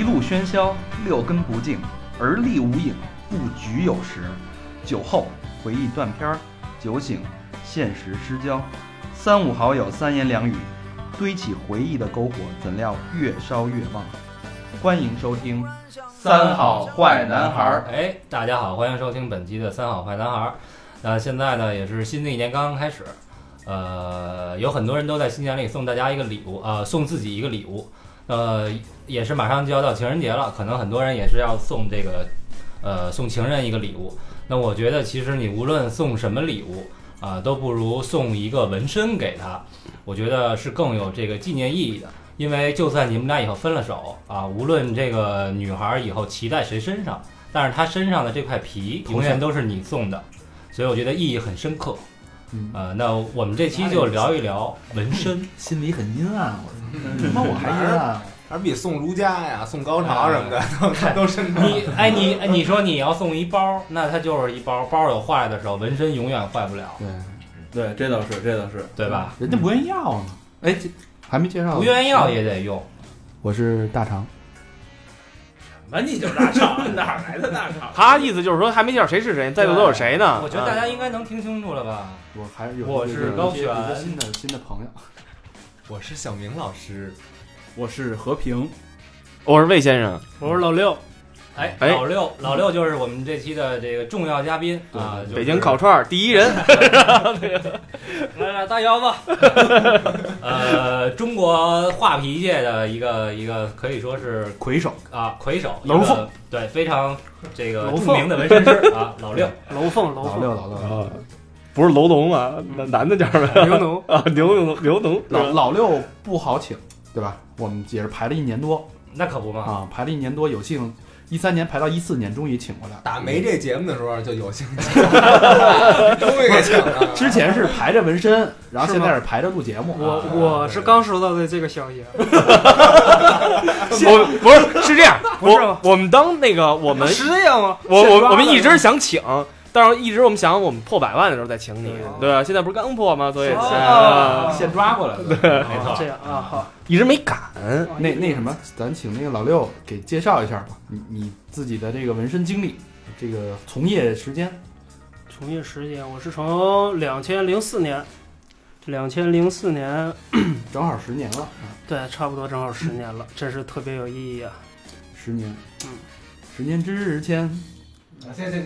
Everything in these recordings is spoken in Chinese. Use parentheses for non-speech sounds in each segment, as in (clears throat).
一路喧嚣，六根不净，而立无影，不局有时。酒后回忆断片儿，酒醒现实失焦。三五好友三言两语，堆起回忆的篝火，怎料越烧越旺。欢迎收听《三好坏男孩儿》。哎，大家好，欢迎收听本期的《三好坏男孩儿》。那现在呢，也是新的一年刚刚开始，呃，有很多人都在新年里送大家一个礼物，呃，送自己一个礼物。呃，也是马上就要到情人节了，可能很多人也是要送这个，呃，送情人一个礼物。那我觉得，其实你无论送什么礼物啊、都不如送一个纹身给他，我觉得是更有这个纪念意义的。因为就算你们俩以后分了手啊，无论这个女孩以后骑在谁身上，但是她身上的这块皮永远都是你送的，所以我觉得意义很深刻。嗯呃，那我们这期就聊一聊纹身。心里很阴暗，我他妈我还阴暗。还是比送儒家呀、送高潮什么的都都深刻。你哎你哎你说你要送一包，那它就是一包，包有坏的时候，纹身永远坏不了，对对，这倒是，这倒是，对吧？人家不愿意要呢。哎，这还没介绍，不愿意要也得用。我是大肠，完你就是大肠，哪儿来的大肠？他意思就是说还没介绍谁是谁，在座都有谁呢？我觉得大家应该能听清楚了吧？我还有我是高璇有一个新的新的朋友，我是小明老师，我是和平，我是魏先生，我是老六，哎，哎。老六，老六就是我们这期的这个重要嘉宾啊，就是北京烤串儿第一人。(laughs) 来来大腰子，(laughs) 呃，中国画皮界的一个一个可以说是魁首，啊魁首，楼凤。一个对，非常这个著名的纹身师啊，老六。(laughs) 楼凤楼凤。老六老六。啊，不是楼农吗？那男的叫什么呀？牛农，(laughs) 啊，牛农牛农。老老六不好请，对吧？我们也是排了一年多那可不嘛，啊，排了一年多，有幸一三年排到一四年，终于请过来。打没这节目的时候就有兴趣，(laughs) 终于给请了。之前是排着纹身，然后现在是排着录节目。我我是刚收到的这个消息，我 (laughs) 不是是这样，不是我我们当那个我们是这样吗？我我我们一直想请，但是一直我们想我们破百万的时候再请你对，对吧？现在不是刚破吗？所以哦啊现抓过来的，没错这样啊，好，一直没敢。那那什么，咱请那个老六给介绍一下吧，你你自己的这个纹身经历，这个从业时间。从业时间我是从两千零四年，两千零四年，(coughs) 正好十年了，啊对，差不多正好十年了，真是特别有意义啊。十年，嗯，十年之前，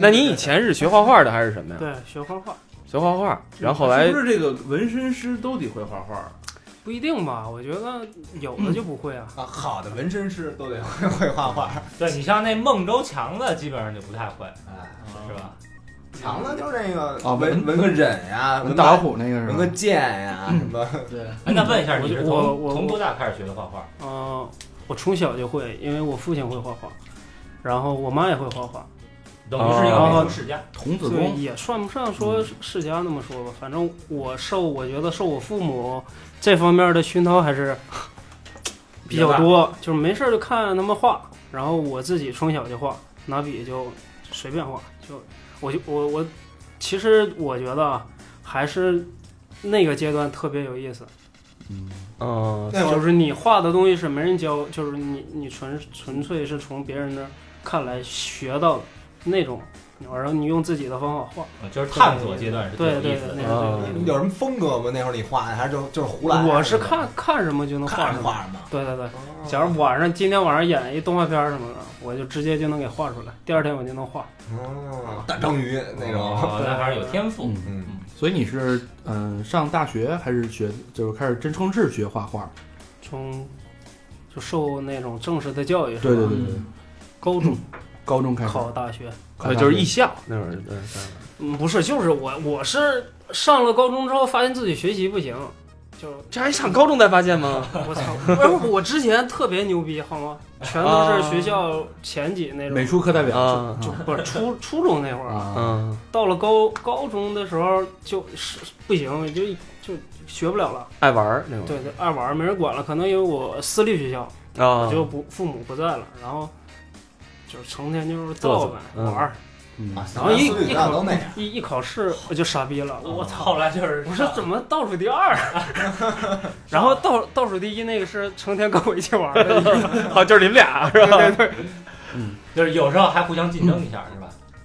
那你以前是学画画的还是什么呀？对，学画画学画画，然后后来是不是这个纹身师都得会画画？不一定吧？我觉得有的就不会啊。啊，好的纹身师都得会会画画。(laughs) 对你像那孟州强子，基本上就不太会，哎，是吧？强子就是那个啊纹纹纹个忍呀，纹大老虎那个是纹个吧？剑呀，(clears throat) 什么对，哎，那问一下，你是我从我从多大开始学的画画？嗯、我从小就会，因为我父亲会画画，然后我妈也会画画。等于是一个美术世家。对，童子功，也算不上说世家那么说吧，反正我受，我觉得受我父母这方面的熏陶还是比较多，就是没事儿就看他们画，然后我自己从小就画，拿笔就随便画，就我就我我，其实我觉得啊，还是那个阶段特别有意思，嗯，嗯，那会儿就是你画的东西是没人教，就是你你纯纯粹是从别人那儿看来学到的那种，然后你用自己的方法画。就是探索阶段是最对对对，有意思的。那个最有什么风格吗？那会儿你画的还是就就是胡来？我是看看什么就能画看什么。画什么。对对对，假如晚上今天晚上演一动画片儿什么的，我就直接就能给画出来，第二天我就能画。哦，大章鱼那种。哦那还是有天赋。嗯嗯，所以你是嗯上大学还是学就是开始真正式学画画？从就受那种正式的教育是吧？对对对对，高中高中开始。考大学，呃，考就是艺校那会儿，对，嗯，不是，就是我我是上了高中之后发现自己学习不行，就这还上高中才发现吗？(laughs) 我操！不是我之前特别牛逼，好吗？全都是学校前几那种。美术课代表。啊。就不是初初中那会儿，啊，嗯，到了高高中的时候就是不行，就就学不了了。爱玩儿那种对对，爱玩儿没人管了，可能因为我私立学校，啊。我，就不父母不在了，然后就是成天就是嘚瑟造呗嗯玩儿，嗯啊，然后一一考都那样。一一考试我就傻逼了，我操！后来就是我说怎么倒数第二？(laughs) 然后倒倒数第一那个是成天跟我一起玩的一个，啊，就是你们俩是吧？就是有时候还互相竞争一下？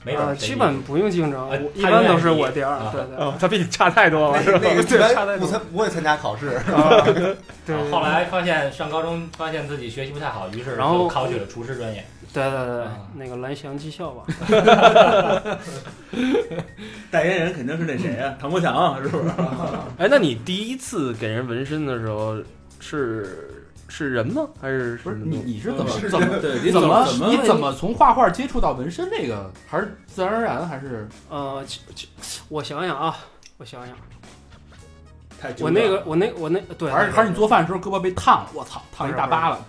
没准啊，基本不用竞争，一般都是我第二啊。对对哦，他比你差太多了，那是吧？那个差太多参不会参加考试，啊 (laughs) 对对后来发现上高中发现自己学习不太好，于是然后考取了厨师专业。对对对啊，那个蓝翔技校吧。(laughs) 代言人肯定是那谁啊，(laughs) 唐国强是不是？哎，那你第一次给人纹身的时候是是人吗？还是不是你你是怎么是怎么对，你怎么怎么你怎么从画画接触到纹身这个？还是自然而然还是呃，我想想啊，我想想，我那个我那我那对，还是还是你做饭的时候胳膊被烫了？我操，烫一大疤了。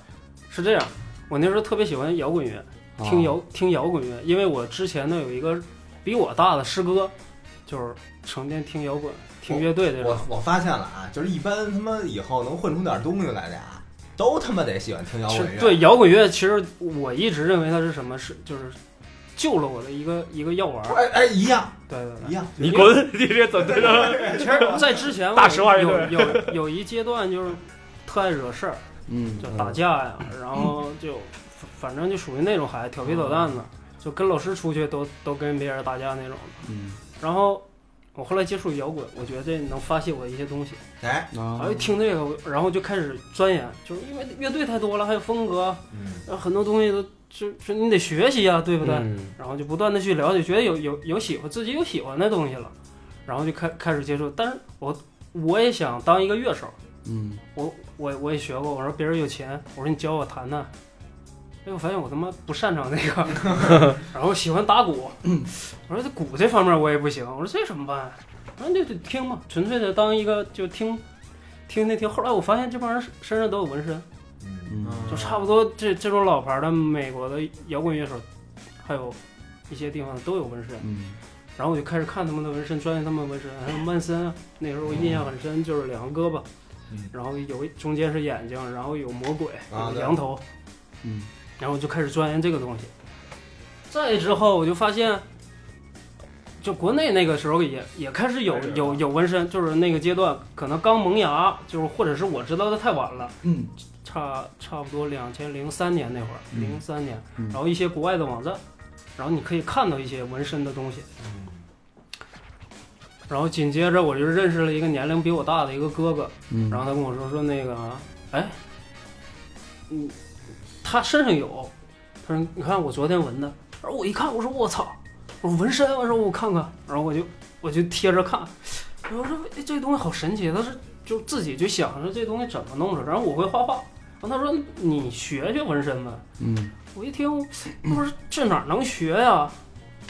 是这样，我那时候特别喜欢摇滚乐，听摇听摇滚乐，因为我之前呢有一个比我大的师哥，就是成天听摇滚、听乐队这种我。我发现了啊，就是一般他妈以后能混出点东西来的呀，都他妈得喜欢听摇滚乐。对摇滚乐，其实我一直认为它是什么？是就是救了我的一个一个药丸儿。哎哎，一样对对对一。样。你滚！你这怎么着？其实，在之前我大实话乐有有有一阶段就是特爱惹事儿，嗯就打架呀，然后就反正就属于那种孩子，调皮捣蛋的，就跟老师出去都都跟别人打架那种。嗯然后我后来接触摇滚，我觉得这能发泄我一些东西，哎，啊然后一听这个，然后就开始钻研，就是因为乐队太多了，还有风格，嗯，然后很多东西都就是你得学习呀，对不对？嗯然后就不断的去了解，觉得有有有喜欢自己有喜欢的东西了，然后就开开始接触。但是我我也想当一个乐手，嗯我我我也学过，我说别人有钱，我说你教我弹弹。哎，我发现我他妈不擅长那个，(laughs) 然后喜欢打鼓，(laughs) 我说这鼓这方面我也不行，我说这怎么办？我说就得听嘛，纯粹的当一个就听听听听。后来我发现这帮人身上都有纹身，嗯就差不多这这种老牌的美国的摇滚乐手，还有一些地方都有纹身。嗯然后我就开始看他们的纹身，钻研他们纹身，还有曼森啊，那时候我印象很深，就是两个胳膊，嗯然后有中间是眼睛，然后有魔鬼，羊头，嗯然后我就开始钻研这个东西。再之后我就发现，就国内那个时候也也开始有有有纹身，就是那个阶段可能刚萌芽，就是或者是我知道的太晚了，嗯差差不多两千零三年那会儿，嗯零三年，嗯然后一些国外的网站，然后你可以看到一些纹身的东西。然后紧接着我就认识了一个年龄比我大的一个哥哥，嗯，然后他跟我说说那个，哎，嗯，他身上有，他说你看我昨天纹的，然后我一看，我说我操，我说纹身，我说我看看，然后我就我就贴着看，然后我说哎这东西好神奇，他是就自己就想着这东西怎么弄出来，然后我会画画，然后他说你学学纹身呗，嗯。我一听，我说这哪能学呀？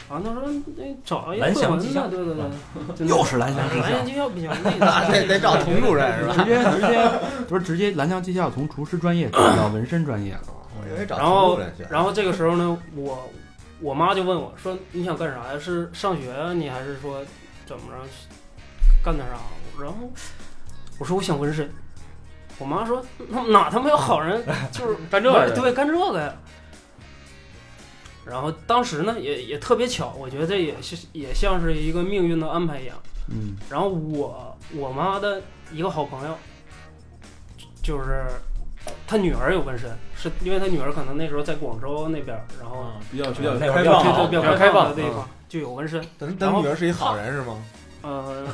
啊，他说那找一个蓝会纹翔技校。的，对对。对，又是蓝翔技校。蓝翔技校比较那那个，(laughs) 得得找佟主任是吧？直接直接不是直接蓝翔技校从厨师专业转到纹身专业了。然后。然后这个时候呢，我我妈就问我说：“你想干啥呀？是上学啊？你还是说怎么着干点啥？”然后我说：“我想纹身。”我妈说：“那哪他妈有好人就是 (laughs) 干这个的对，干这个呀。”然后当时呢，也也特别巧，我觉得这也是也像是一个命运的安排一样。嗯然后我我妈的一个好朋友，就是她女儿有纹身，是因为他女儿可能那时候在广州那边儿，然后啊，比较比较开放比较比较开放的地方就有纹身。咱然后咱女儿是一好人是吗？(laughs) 呃，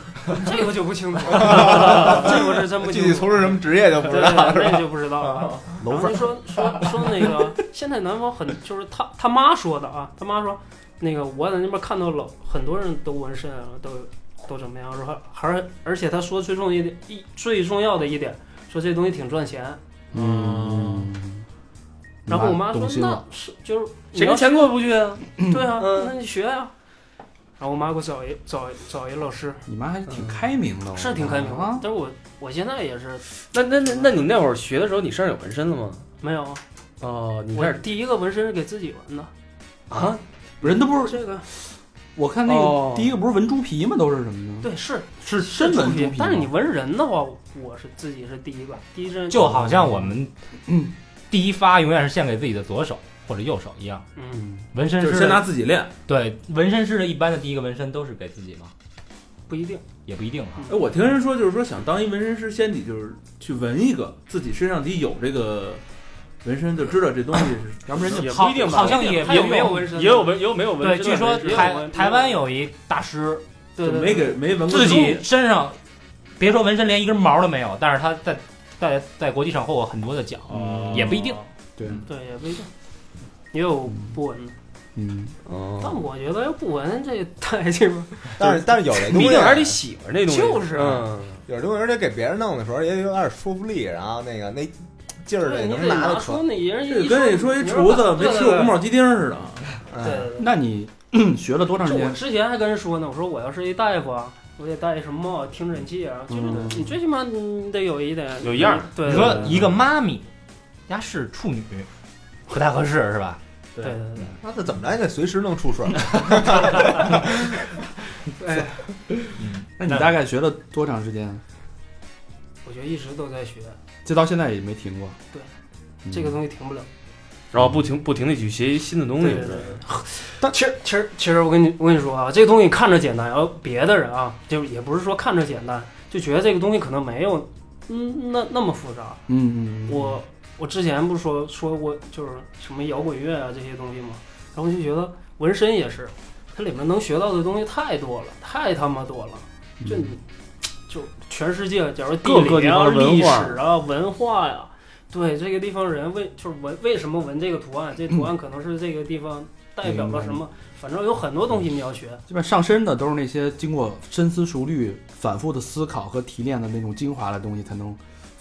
这个就不清楚了，这个是真不 (laughs) 具体清楚。从事什么职业就不知道对了，是吧？对那就不知道了。然后就说说说那个，现在南方很就是他他妈说的啊，他妈说那个我在那边看到了很多人都纹身啊，都都怎么样，说还还而且他说最重要一点一最重要的一点，说这东西挺赚钱。嗯，然后我妈说那。是就是谁跟钱过不去啊？(clears throat) 对啊，嗯那你学呀、然后我妈给我找一找一找一老师，你妈还挺开明的，是挺开明啊。但是我我现在也是那那那那你那会儿学的时候，你身上有纹身了吗？没有啊，哦，你我第一个纹身是给自己纹的，啊？人都不是，这个我看那哦个第一个不是纹猪皮吗？都是什么呢？对是是真纹猪皮，但是你纹人的话，我是自己是第一个，第一针就好像我们嗯第一发永远是献给自己的左手，或者右手一样。嗯，纹身师就是先拿自己练。对纹身师的一般的第一个纹身都是给自己吗？不一定。也不一定哈。哎，我听人说，就是说想当一纹身师，先得就是去纹一个，自己身上得有这个纹身，就知道这东西是。要不然就也不一定吧，好像也还有没有纹身？也有纹，也有没有纹，身对据说台台湾有一大师对对没给没纹过自己身上，别说纹身，连一根毛都没有，但是他在在在国际上获过很多的奖，哦也不一定。对，对也不一定，也有不纹的。嗯，但我觉得要不纹这太鸡巴，但是但是有的东西你毕竟还是得喜欢这东西，就是嗯，有的东西，而且给别人弄的时候也有点说服力，然后那个那劲儿得对你能拿得得出出。那人这跟你说一厨子没吃过宫保鸡丁似的。嗯对对对。那你 (clears throat) 学了多长时间我间？之前还跟人说呢，我说我要是一大夫啊，我得戴什么帽、听诊器啊，就是嗯你最起码你得有一点有一样。对，你对对说一个妈咪，家是处女，不太合适是吧？对对对，那这怎么着也得随时能出水。(laughs) 哎，那你大概学了多长时间？我觉得一直都在学这到现在也没停过。对嗯，这个东西停不了。然后不停不停的去学习新的东西对，对对。但其实其实其实我跟你我跟你说啊，这个东西看着简单，然后别的人啊，就也不是说看着简单，就觉得这个东西可能没有嗯那那么复杂。嗯嗯，嗯我我之前不是说说过就是什么摇滚乐啊这些东西吗？然后我就觉得纹身也是，它里面能学到的东西太多了，太他妈多了。就你就全世界，假如地各个理啊、地方历史啊、文化呀、对这个地方人为就是纹为什么纹这个图案？这图案可能是这个地方代表了什么？反正有很多东西你要学。基本上上身的都是那些经过深思熟虑、反复的思考和提炼的那种精华的东西，才能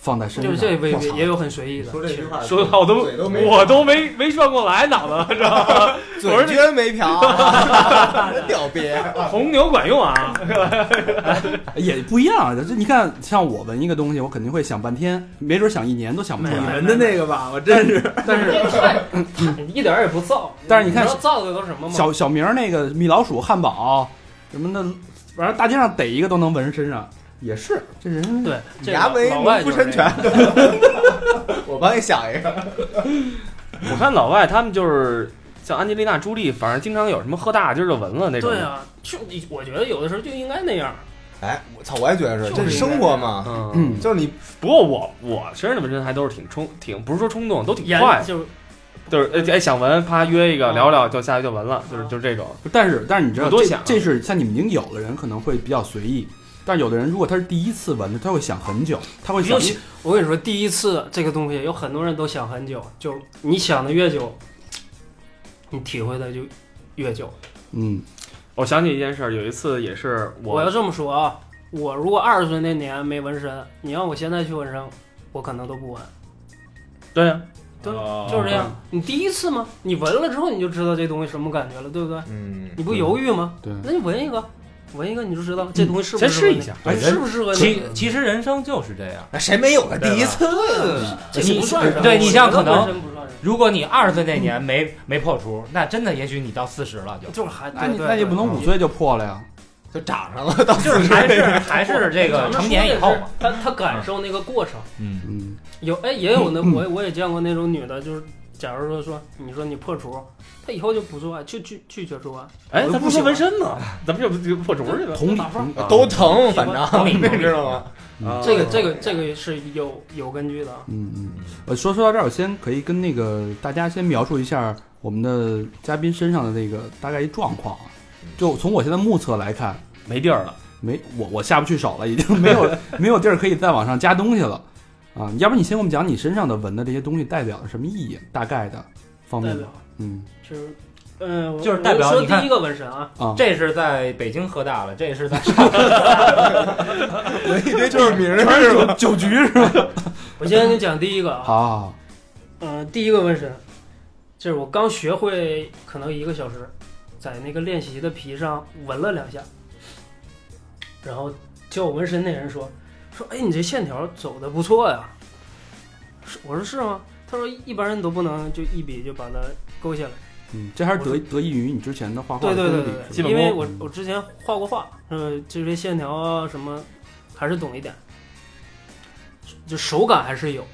放在身上。就是这也我操也有很随意的。说这句话，说的好多嘴都没我都没没转过来脑子，知道吗？嘴撅没瓢，(laughs) 真屌憋。(laughs) 红牛管用啊，(laughs) 也不一样。这你看，像我闻一个东西，我肯定会想半天，没准想一年都想不出来。你们的那个吧，我真是。但是一点儿也不燥。但是你看知道造的都是什么吗？小小明儿那个米老鼠、汉堡什么的，反正大街上逮一个都能闻身上，也是这人对，这牙为老外农夫就是这山泉。(laughs) 我帮你想一个，(laughs) 我看老外他们就是像安吉丽娜·朱莉，反正经常有什么喝大劲儿就纹了那种。对，啊，就你我觉得有的时候就应该那样。哎，我操，我也觉得是，就是这是生活嘛，嗯。嗯，就是你不过我我身上的纹身还都是挺冲，挺不是说冲动，都挺快，就是就是呃哎想纹，啪约一个聊聊，就下去就纹了，就是就是这种。但是但是你知道，多想啊这是像你们已经有的人可能会比较随意，但有的人如果他是第一次纹的，他会想很久，他会想我跟你说，第一次这个东西有很多人都想很久，就你想的越久，你体会的就越久。嗯我想起一件事儿，有一次也是我我要这么说啊，我如果二十岁那年没纹身，你让我现在去纹身，我可能都不纹。对啊，对，哦就是这样。你第一次吗？你纹了之后你就知道这东西什么感觉了，对不对？嗯，你不犹豫吗？对，那你纹一个，纹一个你就知道这东西适不先适合你试一下。哎，适不适合其你？其实人生就是这样。谁没有个第一次？这不算什么对你像可能如果你二十岁那年没没破除，那真的也许你到四十了就就是还那你那也不能五岁就破了呀。(laughs) 就长上了，到就是还是还是这个成年以后嘛。他他感受那个过程。嗯，嗯，有哎，也有那 (laughs) 我我也见过那种女的，就是假如说说你说你破除，他以后就不做爱，就拒拒绝做爱。哎，咱不说纹身呢，咱们就就破除去了。都疼，反正你知道吗？啊这个这个这个是有有根据的啊。嗯嗯，我说说到这儿，我先可以跟那个大家先描述一下我们的嘉宾身上的那个大概一状况啊。就从我现在目测来看，没地儿了。没我我下不去手了，已经没有 (laughs) 没有地儿可以再往上加东西了啊！要不然你先给我们讲你身上的纹的这些东西代表了什么意义？大概的方面的代表，嗯。就是，嗯，就是代表说你看第一个纹身啊，啊，这是在北京喝大了，这是在一堆地名儿全是吧？酒局是吧？(laughs) 我先给你讲第一个啊，好好好，嗯，第一个纹身，就是我刚学会，可能一个小时，在那个练习的皮上纹了两下，然后教我纹身那人说说，哎，你这线条走的不错呀。是我说是吗？他说一般人都不能就一笔就把它勾下来。嗯，这还是得得益于你之前的画画对对对的功底对，因为我我之前画过画，呃，这些线条啊什么还是懂一点，就手感还是有，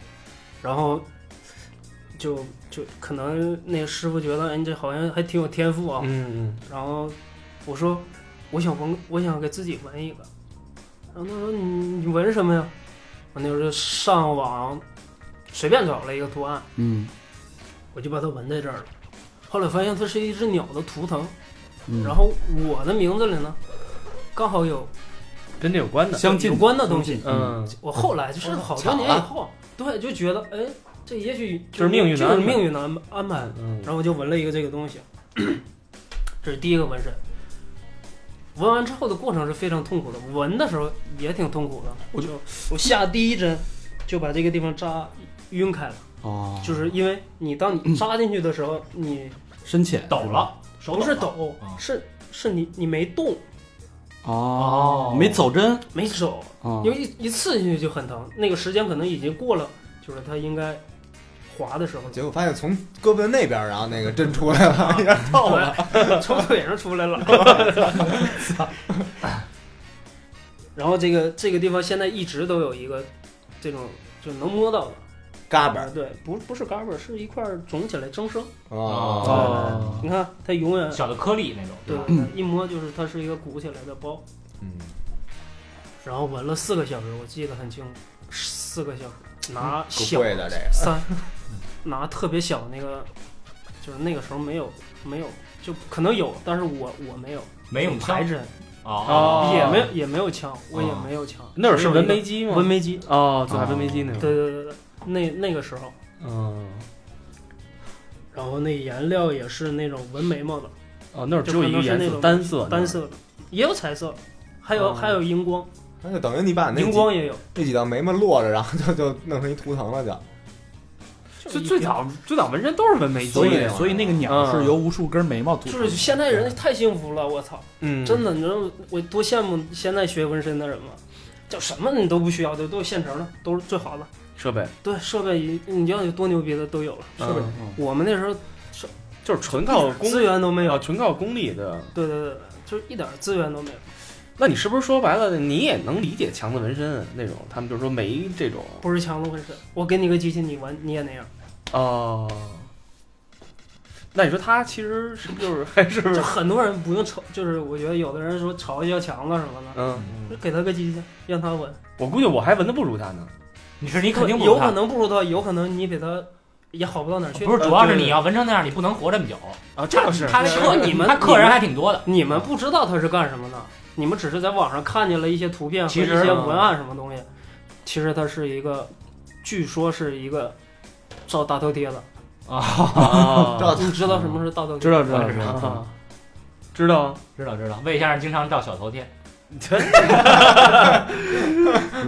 然后就就可能那个师傅觉得，哎，你这好像还挺有天赋啊。嗯嗯然后我说，我想纹，我想给自己纹一个。然后他说，你你纹什么呀？我那时候就上网随便找了一个图案，嗯我就把它纹在这儿了。后来发现它是一只鸟的图腾，嗯，然后我的名字里呢，刚好有跟这有关的，相近有关的东西。嗯，我后来就是好多年以后，对，就觉得哎，这也许就是命运的就是安排命运的安安排。嗯然后我就纹了一个这个东西，(clears throat) 这是第一个纹身。纹完之后的过程是非常痛苦的，纹的时候也挺痛苦的。我就我下第一针就把这个地方扎晕开了，哦，就是因为你当你扎进去的时候，你深浅。抖了，手不是抖啊，是是你你没动。哦，没走针？没走，啊因为一一刺进去就很疼，那个时间可能已经过了，就是它应该滑的时候，结果发现从胳膊的那边，然后那个针出来了，(laughs) 有点透了。从腿上出来了。(laughs) 然后这个这个地方现在一直都有一个这种就能摸到的嘎巴啊，对，不不是嘎巴，是一块肿起来增生。哦，哦，你看它永远小的颗粒那种，对吧？，一摸就是它是一个鼓起来的包。嗯，然后纹了四个小时，我记得很清楚，四个小时，拿小贵的这个。三，拿特别小那个，就是那个时候没有没有，就可能有，但是我我没有，没用枪排针，哦，也没有也没有枪，我也没有枪。那会儿是纹眉机吗？纹眉机，哦，就还纹眉机那对种，对对对，那那个时候，嗯，然后那颜料也是那种纹眉毛的，哦，那会儿只有一个颜色，单色，单色的，也有彩色，还有哦还有荧光，那就等于你把那荧光也有。那几道眉毛落着，然后就就弄成一图腾了，就。就最早最早纹身都是纹眉机，所以所以那个鸟是由无数根眉毛组成的。就是现在人太幸福了，我操！嗯，真的，你知道我多羡慕现在学纹身的人吗？叫什么你都不需要，都都有现成的，都是最好的。设备，对，设备一你要有多牛逼的都有了。设备，嗯我们那时候就是纯靠资源都没有啊，。纯靠功力的。对对对，就是一点资源都没有。那你是不是说白了，你也能理解强子纹身那种？他们就说没这种不是强子纹身，我给你个机器，你纹你也那样。哦。那你说他其实是不是就是还是就很多人不用嘲，就是我觉得有的人说嘲笑强子什么的，嗯？就给他个机器，让他纹。我估计我还纹的不如他呢。(laughs) 你是你肯定不有可能不如他，有可能你比他也好不到哪儿去。不是，主要是你要纹成那样，你不能活这么久。啊，这倒是他是客你们他客人还挺多的。你们不知道他是干什么的，你们只是在网上看见了一些图片和一其实些文案什么东西，其实它是一个，据说是一个照大头贴的。啊，(laughs) 你知道什么是大头贴？知道知道知道知道，啊。知道。知道，魏先生经常照小头贴，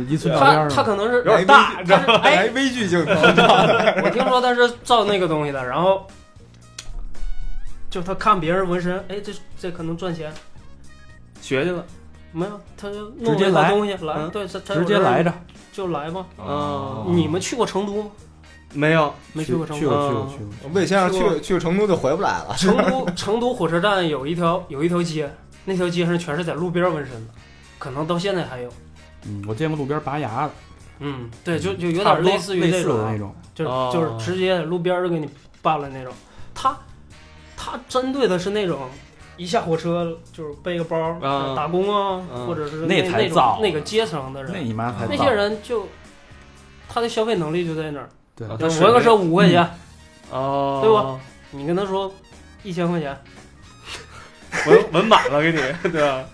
一寸照他片儿他可能是有点大，哎，微距镜头，(laughs) 我听说他是照那个东西的，然后就他看别人纹身，哎，这这可能赚钱。学去了。没有，他就弄了一直接来个东西来，嗯对，他他直接来着。就来吧。哦你们去过成都吗？没有，没去过成去都。过去过去过。魏先生去去成都就回不来了。成都成都火车站有一条有一条街，那条街上全是在路边纹身的，可能到现在还有。嗯，我见过路边拔牙的，嗯，对，就就有点类似于类这种啊似的那，种。就哦就是直接在路边就给你办了那种。他他针对的是那种一下火车就是背个包啊。打工啊，嗯或者是那那那才造种那个阶层的那人，你妈才那些人就他的消费能力就在那儿。对。纹个身五块钱，哦，对吧？你跟他说一千块钱，纹纹满了给你，(laughs) 对吧？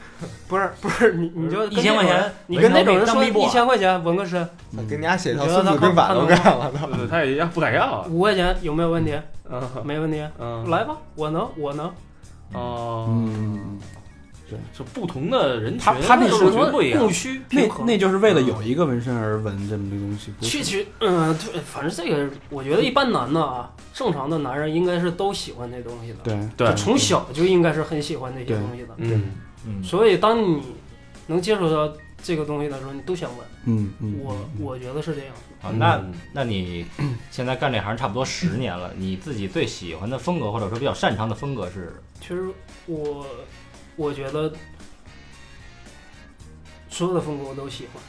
不是不是，你你就一千块钱，你跟那种人说一千块钱纹个身，嗯。给你家写套《孙子兵法》都干了他也要不敢要啊。五块钱有没有问题？嗯。没问题，嗯，来吧，我能我能。哦，嗯，对就不同的人群，他他那是我觉得不一样供。需那。那就是为了有一个纹身而纹这么个东西，其实，嗯，对，反正这个，我觉得一般男的啊，正常的男人应该是都喜欢那东西的，对对就，从小就应该是很喜欢那些东西的。嗯，嗯，所以，当你能接触到这个东西的时候，你都想纹。嗯嗯，我嗯我觉得是这样。啊，那那你现在干这行差不多十年了，你自己最喜欢的风格或者说比较擅长的风格是？其实我我觉得所有的风格我都喜欢，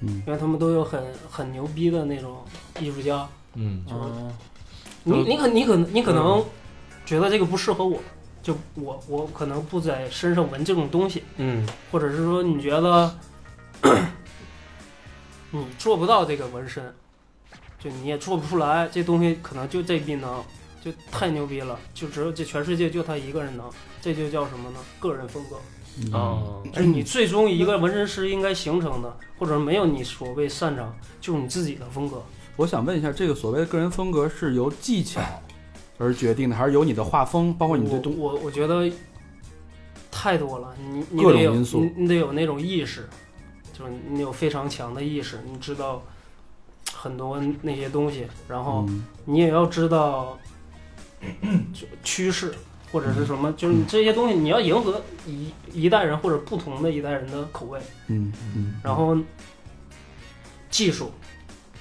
嗯。因为他们都有很很牛逼的那种艺术家，嗯就是。你你可你可你可能觉得这个不适合我，就我我可能不在身上纹这种东西，嗯。或者是说你觉得你做不到这个纹身，就你也做不出来，这东西可能就这技能，就太牛逼了，就只有这全世界就他一个人能，这就叫什么呢？个人风格。哦，就是你最终一个纹身师应该形成的，或者没有你所谓擅长，就是你自己的风格。我想问一下，这个所谓的个人风格是由技巧而决定的，还是由你的画风，包括你对东我我我觉得太多了，你你得有你你得有那种意识，就是你有非常强的意识，你知道很多那些东西，然后嗯你也要知道就趋势或者是什么，就是你这些东西你要迎合一一代人或者不同的一代人的口味，嗯嗯，然后技术，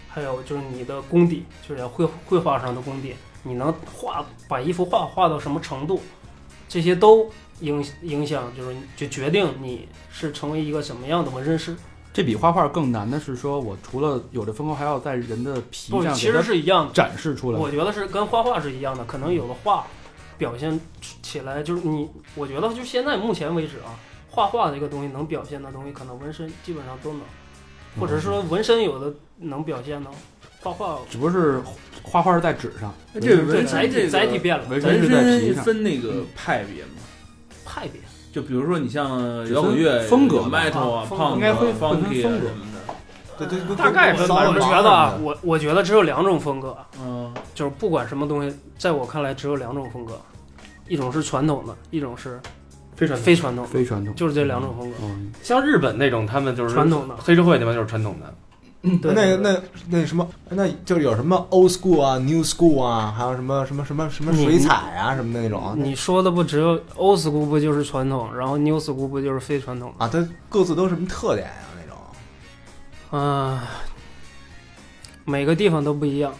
还有就是你的功底，就是要绘绘画上的功底，你能画把一幅画画到什么程度，这些都影影响，就是就决定你是成为一个什么样的纹身师。这比画画更难的是说，我除了有这风格，还要在人的皮不，其实是一样的。展示出来。我觉得是跟画画是一样的，可能有的画表现起来就是你，我觉得就现在目前为止啊，画画的一个东西能表现的东西，可能纹身基本上都能，或者是说纹身有的能表现呢，画画只不过是画画是在纸上，那这个载体纹身这个载体变了，纹身是在皮上分那个派别吗？派别。就比如说你像摇滚乐风格风格 punk 应该会风格什么的。对对对，大概分吧，我觉得啊我我觉得只有两种风格，嗯，就是不管什么东西，在我看来只有两种风格，一种是传统的，一种是非常非传统，非传统。就是这两种风格。嗯，像日本那种，他们就是传统的黑社会那边就是传统的，对那那那什么，那就是有什么 old school 啊、new school 啊，还有什么什么什么什么水彩啊什么的那种你说的不只有 old school 不就是传统，然后 new school 不就是非传统啊，它各自都什么特点呀、那种。啊、每个地方都不一样。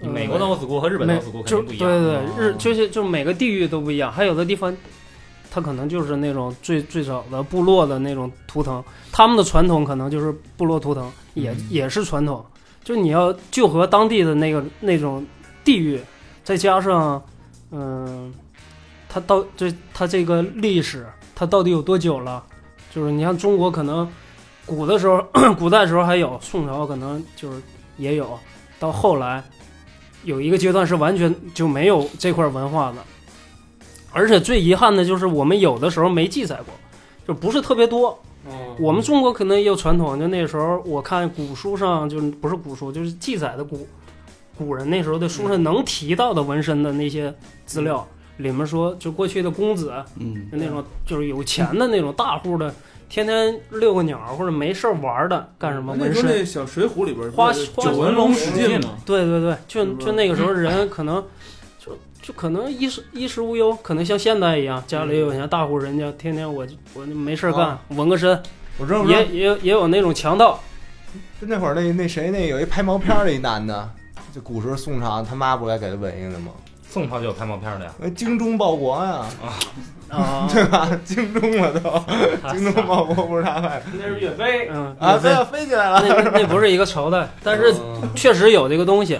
美国的 old school 和日本的没 old school 肯就定不一样。对对对，日哦就是就每个地域都不一样，还有的地方，它可能就是那种最最早的部落的那种图腾，他们的传统可能就是部落图腾，也、嗯也是传统，就你要就和当地的那个那种地域，再加上嗯，它到这它这个历史，它到底有多久了？就是你像中国可能古的时候，(clears throat) 古代时候还有，宋朝可能就是也有，到后来。有一个阶段是完全就没有这块文化的，而且最遗憾的就是我们有的时候没记载过，就不是特别多。我们中国可能也有传统，就那时候我看古书上，就是不是古书，就是记载的古古人那时候的书上能提到的纹身的那些资料，里面说就过去的公子，嗯，就那种就是有钱的那种大户的，天天遛个鸟或者没事儿玩的，干什么纹身？那小水浒里边花花九纹龙史进嘛，对对对，就就那个时候 (laughs) 人可能就就可能衣食衣食无忧，可能像现在一样，家里有些大户人家，天天我就我就没事儿干，啊。纹个身，也也也有那种强盗，就那会儿那那谁那有一拍毛片儿的一男的，就古时候宋朝他妈不该给他纹一个的吗？宋朝就有拍毛片的呀。呃精忠报国呀，啊，(laughs) 对吧？精忠了都，(laughs) 精忠报国不是他拍的。那是岳飞，嗯啊，岳飞。飞起来了。那那那不是一个朝代，但是确实有这个东西。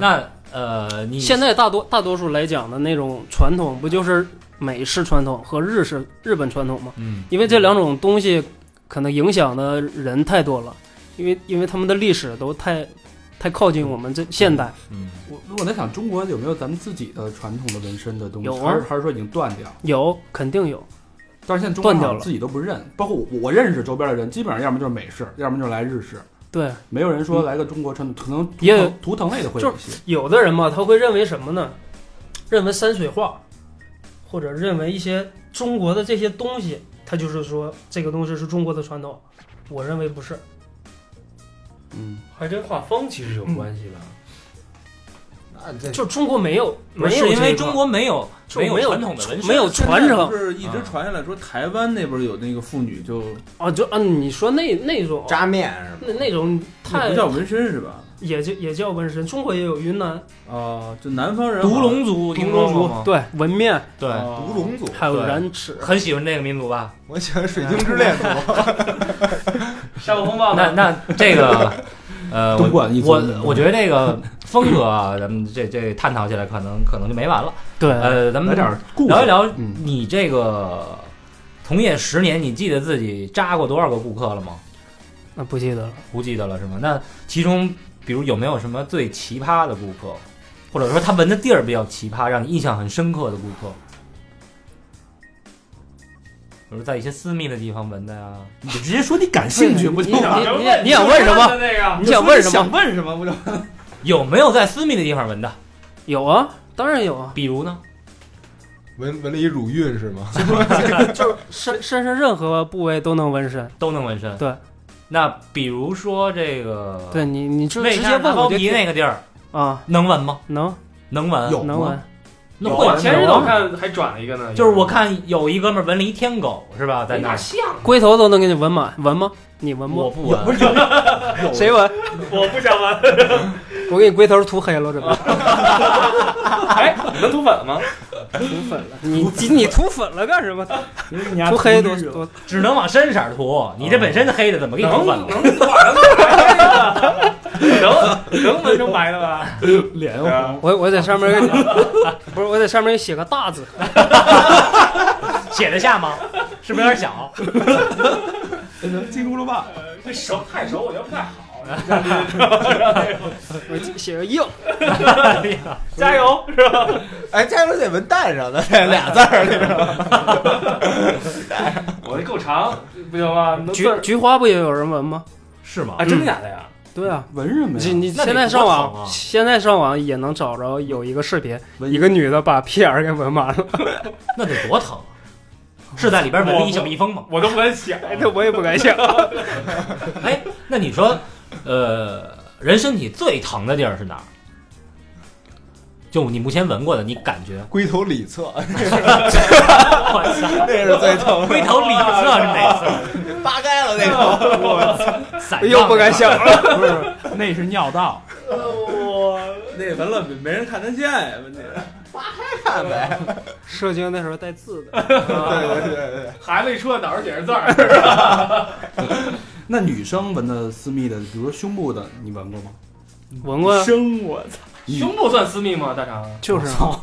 那呃，你现在大多大多数来讲的那种传统，不就是美式传统和日式日本传统吗？嗯，因为这两种东西可能影响的人太多了，因为因为他们的历史都太太靠近我们这现代。嗯，我我在想，中国有没有咱们自己的传统的纹身的东西？有啊还是还是说已经断掉？有肯定有，但是现在中国断掉了自己都不认，包括我我认识周边的人，基本上要么就是美式，要么就是来日式，对，没有人说来个中国传统，可能图也有图腾类的会有一些。有的人嘛，他会认为什么呢？认为山水画，或者认为一些中国的这些东西，他就是说这个东西是中国的传统。我认为不是，嗯，还跟画风其实有关系吧？啊，这就中国没有，不没有因为中国没有没有传统的纹身，没有传承不是一直传下来说台湾那边有那个妇女就啊，就啊，你说那那种扎面是吧？那那种太那不叫纹身是吧？也就也叫纹身，中国也有云南。啊，就南方人独龙族，独龙族？对纹面，对，啊独龙族，还有对染齿，很喜欢这个民族吧？我喜欢水晶之恋族。下午风暴那那这个呃，东我莞一我我觉得这个风格啊，咱们这这探讨起来可能可能就没完了。(laughs) 对，呃，咱们聊一聊嗯你这个从业十年，你记得自己扎过多少个顾客了吗？那不记得了。不记得了是吗？那其中比如有没有什么最奇葩的顾客，或者说他闻的地儿比较奇葩，让你印象很深刻的顾客？比如在一些私密的地方闻的呀，你就直接说你感兴趣不就你完了？你你你想问什么？你想问什么想？问什么不就？有没有在私密的地方闻的？有啊，当然有啊，比如呢？闻闻了一乳晕是吗？(laughs) 就身身上任何部位都能纹身。都能纹身。对，那比如说这个，对你，你就胃直接下拿包皮那个地儿啊，能闻吗？能能闻。有能纹。那会闻前日有啊我看还转了一个呢，就是我看有一哥们儿纹了一天狗是吧，在那儿。像，龟头都能给你纹满，纹吗？你纹不？我不纹，(laughs) 谁纹？我不想闻。我给你龟头涂黑了，这不 (laughs) 哎，你能涂粉了吗？涂粉了。你你涂粉了干什么？涂黑只能往深色儿涂。你这本身是黑的，怎么给你涂能粉了？能能能纹成白的吧？(laughs) 脸对啊我我在上面给你，不是我在上面写个大字，(laughs) 写得下吗？是不是有点小？金箍了吧？这熟太熟，我觉得不太好。我写个硬。加油，是吧？哎，加油得纹蛋上的，这俩字儿那种。我这够长，不行吗？菊菊花不也有人纹吗？是吗啊，？真的假的呀？对啊，纹什么呀？你你现在上网，现在上网也能找着有一个视频，一个女的把屁眼儿给纹满了，(laughs) 那得多疼啊！是在里边纹了一小蜜蜂吗？我都不敢想。那我也不敢想。哎，那你说，呃，人身体最疼的地儿是哪儿？就你目前闻过的，你感觉？龟头里侧，我操，那是最疼的，龟头里侧是哪侧？扒开了那种。(laughs) 散状又 (laughs) 不敢想了。不是，那是尿道。(laughs) 那闻了没人看得见呀，问题。看呗。(laughs) 射精那时候带字的，对对对对，孩子一出来，脑上写着字儿。那女生纹的私密的，比如说胸部的，你纹过吗？纹过生我操！胸部算私密吗？大肠？就是啊！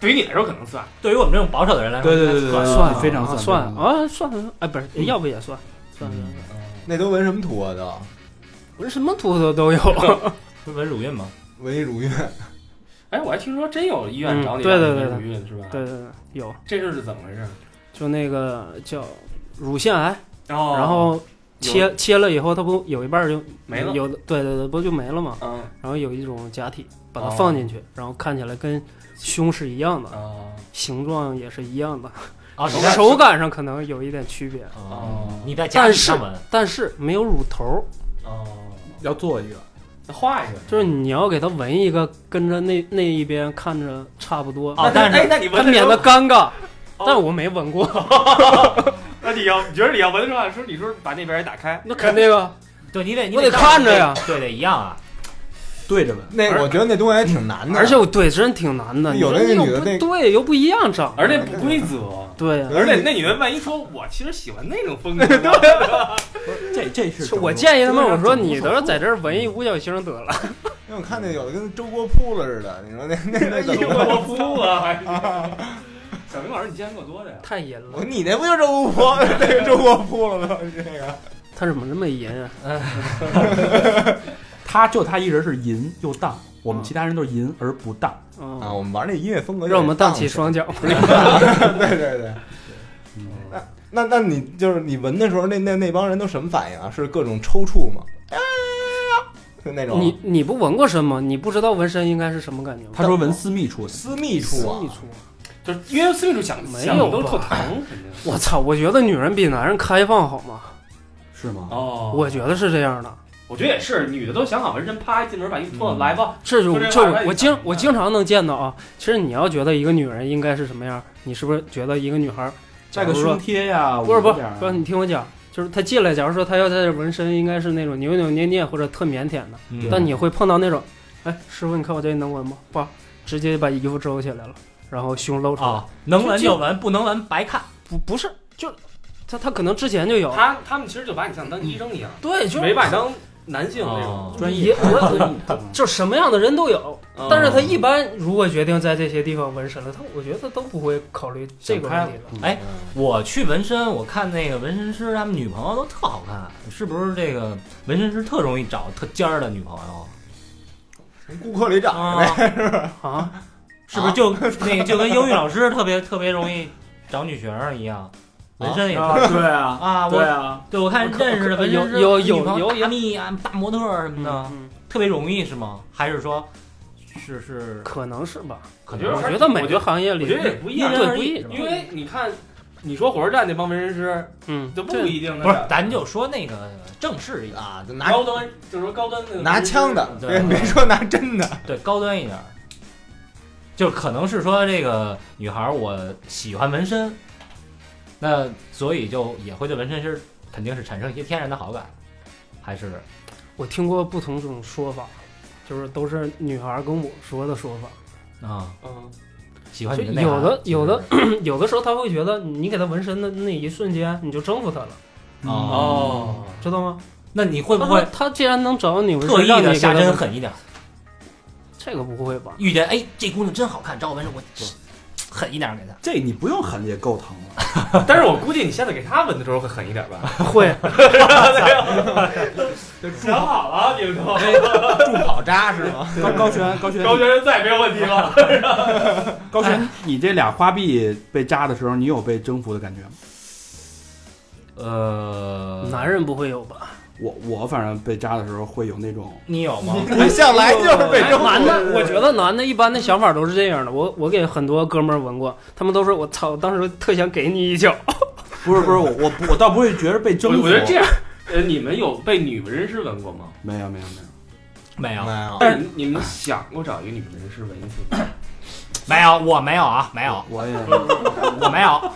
对于你来说可能算。对于我们这种保守的人来说，对对对对对，算非常啊算算啊算了，哎不是，要不也算，算了算。那都纹什么图啊？都纹什么图都都有，(laughs) 是纹乳晕吗？纹一乳晕。哎，我还听说真有医院找你嗯对对对让你纹乳晕是吧？对对对，有，这事是怎么回事？就那个叫乳腺癌，然后然后切切了以后，它不有一半儿就没了有的对对对，不就没了吗？嗯然后有一种假体把它哦放进去，然后看起来跟胸是一样的，啊形状也是一样的，啊，手感手感上可能有一点区别，哦，你在假体上纹，但是没有乳头，哦，要做一个。那画一个。就是你要给他纹一个跟着那那一边看着差不多，哦但是哎，那你它免纹的时候得尴尬。哦但我没纹过，(laughs) 那你要你觉得你要纹的时候，说你说把那边也打开，那肯定啊，对你得你我得看着呀，对，得一样啊。对着纹，那我觉得那东西还挺难的，而且我对真挺难的，有那个女的对又不一样长得，而且不规则。对呀。而且那女的万一说，我其实喜欢那种风格，(laughs) (laughs) 这这是是我建议他们，我说你都是在这儿纹一五角星得了，(laughs) 因为我看那有的跟周国铺了似的，你说那那那周国铺啊！还是小明老师，你见过多的呀？太阴了我。你那不就周国扑？那个周国扑了吗？这个他怎么那么阴啊？他就他一人是淫又荡，我们其他人都是淫而不荡。啊，啊，我们玩那音乐风格，让我们荡起双脚。(laughs) 对对对。那那那你就是你闻的时候，那那那帮人都什么反应啊？是各种抽搐吗？就那种你你不闻过身吗？你不知道纹身应该是什么感觉吗？他说纹私密处，私密处啊私密，处。就是因为私密处想没有想都特吧疼，肯定。我操！我觉得女人比男人开放好吗？是吗？哦我觉得是这样的。我觉得也是，女的都想好纹身，啪一进门把衣服脱了，来吧。这就就我经我经常能见到啊。其实你要觉得一个女人应该是什么样，你是不是觉得一个女孩儿，个胸贴呀，不是不是不是，你听我讲，就是她进来，假如说她要在这纹身，应该是那种扭扭捏捏或者特腼腆的，嗯但你会碰到那种，哎，师傅，你看我这能纹吗？不，直接把衣服遮起来了，然后胸露出来。啊，能纹就纹，不能纹白看。不不是，就他他可能之前就有，他他们其实就把你像当医生一样，对，就没把你当男性那种哦。专也业我 (laughs) 就什么样的人都有，嗯但是他一般如果决定在这些地方纹身了，他我觉得他都不会考虑这个问题的。哎，我去纹身，我看那个纹身师他们女朋友都特好看，是不是这个纹身师特容易找特尖儿的女朋友？从顾客里找。(laughs) 啊，是不是就那个就跟英语老师特别特别容易找女学生一样？纹身也是啊，对啊，啊，对啊，对我看认识的纹身师有有有有大蜜啊、大模特儿什么的，嗯，特别容易是吗？还是说是是可能是吧。可能是我觉得每个行业里，我觉得也不一样，对不一，因为你看，你说火车站那帮纹身师嗯，就不一定的，不是？咱就说那个正式一点，啊，就拿高端，就是说高端那个拿枪的，对别别说拿真的。对高端一点儿，就可能是说这个女孩儿我喜欢纹身，那所以就也会对纹身师肯定是产生一些天然的好感，还是我听过不同种说法，就是都是女孩跟我说的说法。啊嗯，喜欢你的内涵有的有的 (clears throat) 有的时候他会觉得你给他纹身的那一瞬间，你就征服他了，哦，知道吗？那你会不会他既然能找到你纹特身，特意的下针狠一点？这个不会吧？遇见哎这姑娘真好看，找我纹身我狠一点给他。这你不用狠也够疼了。(laughs) 但是我估计你下次给他纹的时候会狠一点吧？会，(laughs) 想好了，你们都助跑扎是吗？(laughs) 高高璇，高璇，高学再也没有问题了。高璇，你这俩花臂被扎的时候，你有被征服的感觉吗？呃，男人不会有吧？我我反正被扎的时候会有那种，你有吗？(laughs) 我向来就是被征服男的，我觉得男的一般的想法都是这样的。我我给很多哥们儿纹过，他们都说我操，当时特想给你一脚。(laughs) 不是不是，我我我倒不会觉得被征服。我我觉得这样，呃，你们有被女纹身师纹过吗？没有没有没有，没有没有，但是你们想过找一个女纹身师纹一次吗？没有，我没有啊，没有，我也 (laughs) 我没有。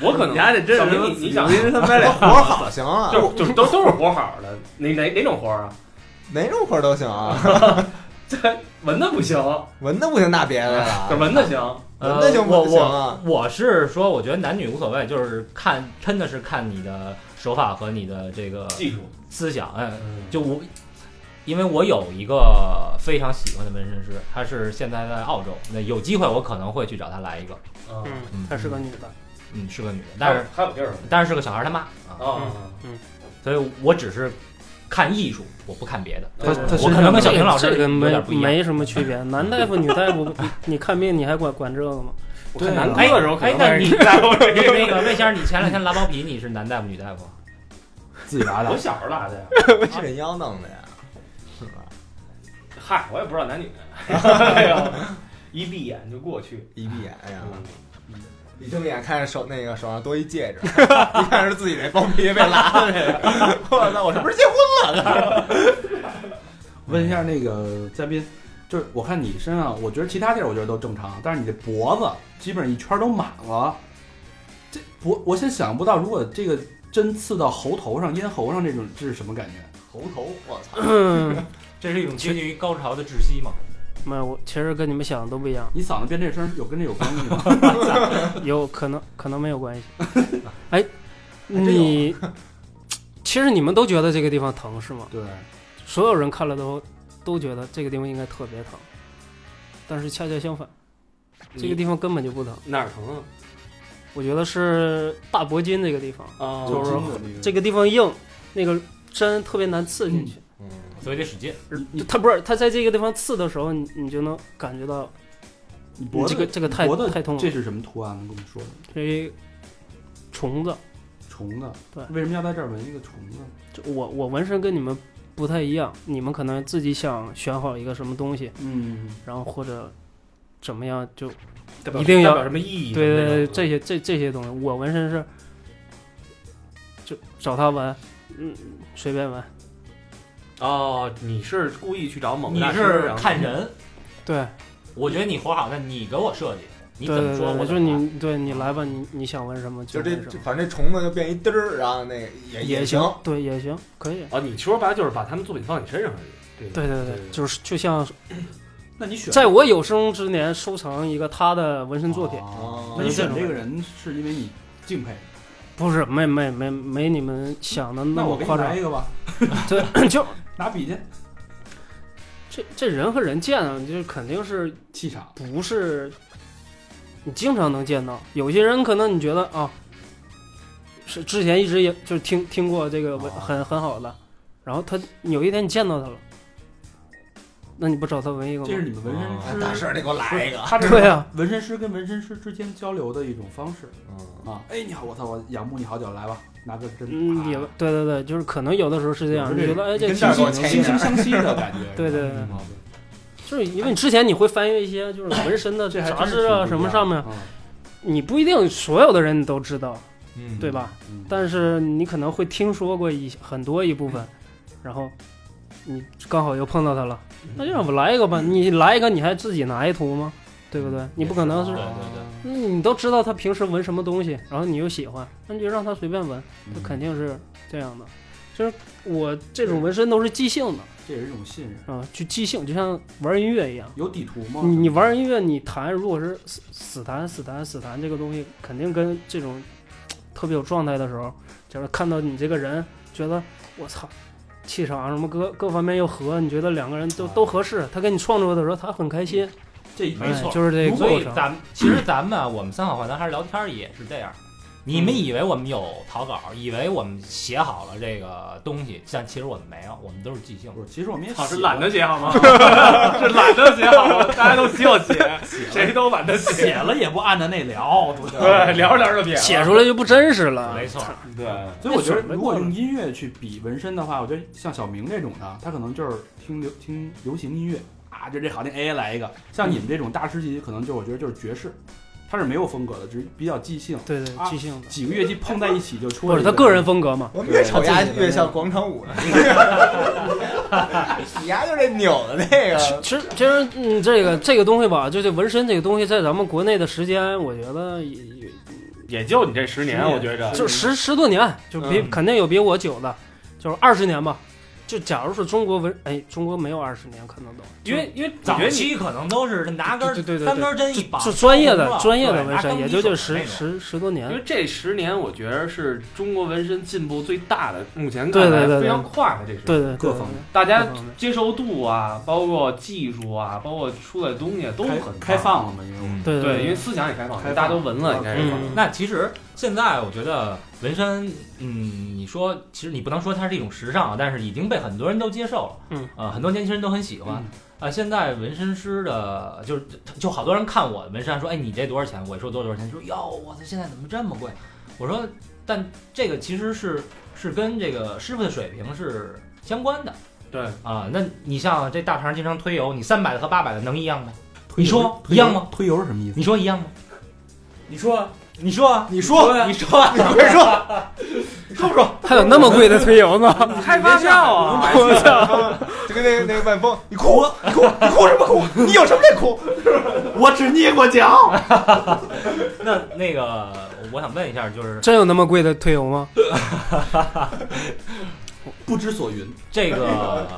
我可能你还得真是小明，你你想，人他们俩活儿好行啊，就就都都是活好的，哪哪哪种活啊？哪种活儿都行啊，(laughs) 这纹的不行，纹的不行，那别的这了，纹的行。呃纹的行我不行啊？我我是说，我觉得男女无所谓，就是看真的是看你的手法和你的这个技术，思想。嗯，嗯，就我，因为我有一个非常喜欢的纹身师，他是现在在澳洲，那有机会我可能会去找他来一个。嗯，嗯，她是个女的。嗯，是个女的，但是还有地儿但是是个小孩他妈啊，啊，所以我只是看艺术，我不看别的。他他我可能跟小平老师有这个没点不一样。没什么区别。男大夫、女大夫，你你看病你还管管这个吗？我看男科的时候可能还是哎那你。那个魏先生，你前两天拉包皮，你是男大夫女大夫？自己拉的我，小时候拉的呀，(laughs) 这腰弄的呀，是吧？嗨，我也不知道男女。(laughs) (laughs) 一闭眼就过去。一闭眼，哎呀，嗯一睁眼看着手那个手上多一戒指，一看是自己那包皮被拉的这个，我操，我是不是结婚了？问一下那个嘉宾，就是我看你身上，我觉得其他地儿我觉得都正常，但是你这脖子基本上一圈都满了。这脖，我现在想不到，如果这个针刺到喉头上、咽喉上这种，这是什么感觉？喉头，我操！嗯，(laughs) 这是一种接近于高潮的窒息吗？没有，我其实跟你们想的都不一样，你嗓子变这声有跟这有关系吗？(laughs) 有可能可能没有关系。(laughs) 哎，你其实你们都觉得这个地方疼是吗？对，所有人看了都都觉得这个地方应该特别疼，但是恰恰相反，这个地方根本就不疼。哪儿疼啊？我觉得是大脖筋这个地方，啊这个地方硬，那个针特别难刺进去。嗯，所以得使劲。他不是，他在这个地方刺的时候，你你就能感觉到你脖子这个这个太太痛了这是什么图案？能跟我们说说？这一虫子。虫子。对为什么要在这儿纹一个虫子？就我我纹身跟你们不太一样，你们可能自己想选好一个什么东西，嗯，然后或者怎么样就一定要什么意义？对对对，这些这这些东西，我纹身是就找他纹，嗯，随便纹。哦，你是故意去找某个你大师是然后看人，对我觉得你活好，那你给我设计，你怎么说，我怎么你对你来吧，你你想纹什么就这纹什，么反正这虫子就变一嘚儿，然后那个也也行。对也行，可以。哦，你说白了就是把他们作品放你身上而已。对对对，就是就像那你选在我有生之年收藏一个他的纹身作品，哦哦那你选这个人是因为你敬佩，不是没没没没你们想的那我给你么夸张来一。个吧，对，(coughs) 就拿笔去，这这人和人见啊，就是肯定是气场。不是你经常能见到。有些人可能你觉得啊，是之前一直也就是听听过这个哦很很好的，然后他有一天你见到他了，那你不找他纹一个吗？这是你们纹身师大事，你给我来一个。他这对啊，纹身师跟纹身师之间交流的一种方式嗯啊。哎，你好，我操，我仰慕你好久，来吧，拿个针，嗯，啪也对对对，就是可能有的时候是这样，你觉得哎这惺惺惺相惜的感觉。对对对嗯就是因为你之前你会翻阅一些就是纹身的 (coughs) 杂志啊什么上面，嗯你不一定所有的人你都知道，嗯对吧？嗯但是你可能会听说过一很多一部分，然后你刚好又碰到他了，那就让我来一个吧。你来一个，你还自己拿一图吗？对不对？你不可能是对，对对，嗯你都知道他平时纹什么东西，然后你又喜欢，那你就让他随便纹，嗯他肯定是这样的。就是我这种纹身都是即兴的这也是一种信任。啊，去即兴，就像玩音乐一样。有底图吗？你你玩音乐，你弹如果是死死弹死弹死弹这个东西，肯定跟这种特别有状态的时候，就是看到你这个人，觉得我操，气场什么各各方面又合，你觉得两个人都都合适，他给你创作的时候他很开心，这没错哎就是这个所过程。以咱们其实咱们啊，我们三好坏男孩聊天也是这样。你们以为我们有草稿，以为我们写好了这个东西，但其实我们没有，我们都是即兴。不是，其实我们也是懒得写好吗？(laughs) 是懒得写好吗？大家都希望写，谁都懒得写写。了也不按照那聊，对聊着聊着就撇了。写出来就不真实了。没错，对，所以我觉得，如果用音乐去比纹身的话，我觉得像小明这种的，他可能就是听流听流行音乐啊，就这好听，哎，来一个。像你们这种大师级，可能就我觉得就是爵士，他是没有风格的，只是比较即兴，对对，啊即兴的，几个乐器碰在一起就出了一或者他个人。风格嘛。我们越瞅牙越像广场舞呢。(laughs) 你牙就这扭的那个，其实其实嗯，这个这个东西吧，就这纹身这个东西，在咱们国内的时间，我觉得也也也就你这十年，我觉着。就十十多年，就比、嗯。肯定有比我久的，就是二十年吧。就假如说中国文，哎，中国没有二十年，可能都因为因为早期可能都是拿根对对对对三根针一绑，就专业的专业的纹身，也就就十十十多年因为。这十年，我觉得是中国纹身进步最大的，目前看来非常快的这是。对对，各方面大家接受度啊，包括技术啊，包括出来的东西都很开。放了嘛，因为我们对对，因为，思想也开放，大家都纹了，你开始嗯放。那其实现在我觉得纹身，嗯，你说其实你不能说它是一种时尚啊，但是已经被很多人都接受了，嗯，呃，很多年轻人都很喜欢。啊，现在纹身师的，就是就好多人看我的纹身，说，哎，你这多少钱？我说多多少钱？说，哟，我操，现在怎么这么贵？我说，但这个其实是是跟这个师傅的水平是相关的对，啊。那你像这大肠经常推油，你三百的和八百的能一样吗？你说一样吗推油是什么意思？你说一样吗？你说，你说啊，你说，你说啊，你快说，说不说？还有那么贵的推油呢？(laughs) 开发票啊！我操！就跟那个那个万峰，你哭，你哭，你哭什么哭？你有什么得哭？(laughs) 我只捏过脚。(laughs) 那那个，我想问一下，就是真有那么贵的推油吗？不知所云。这个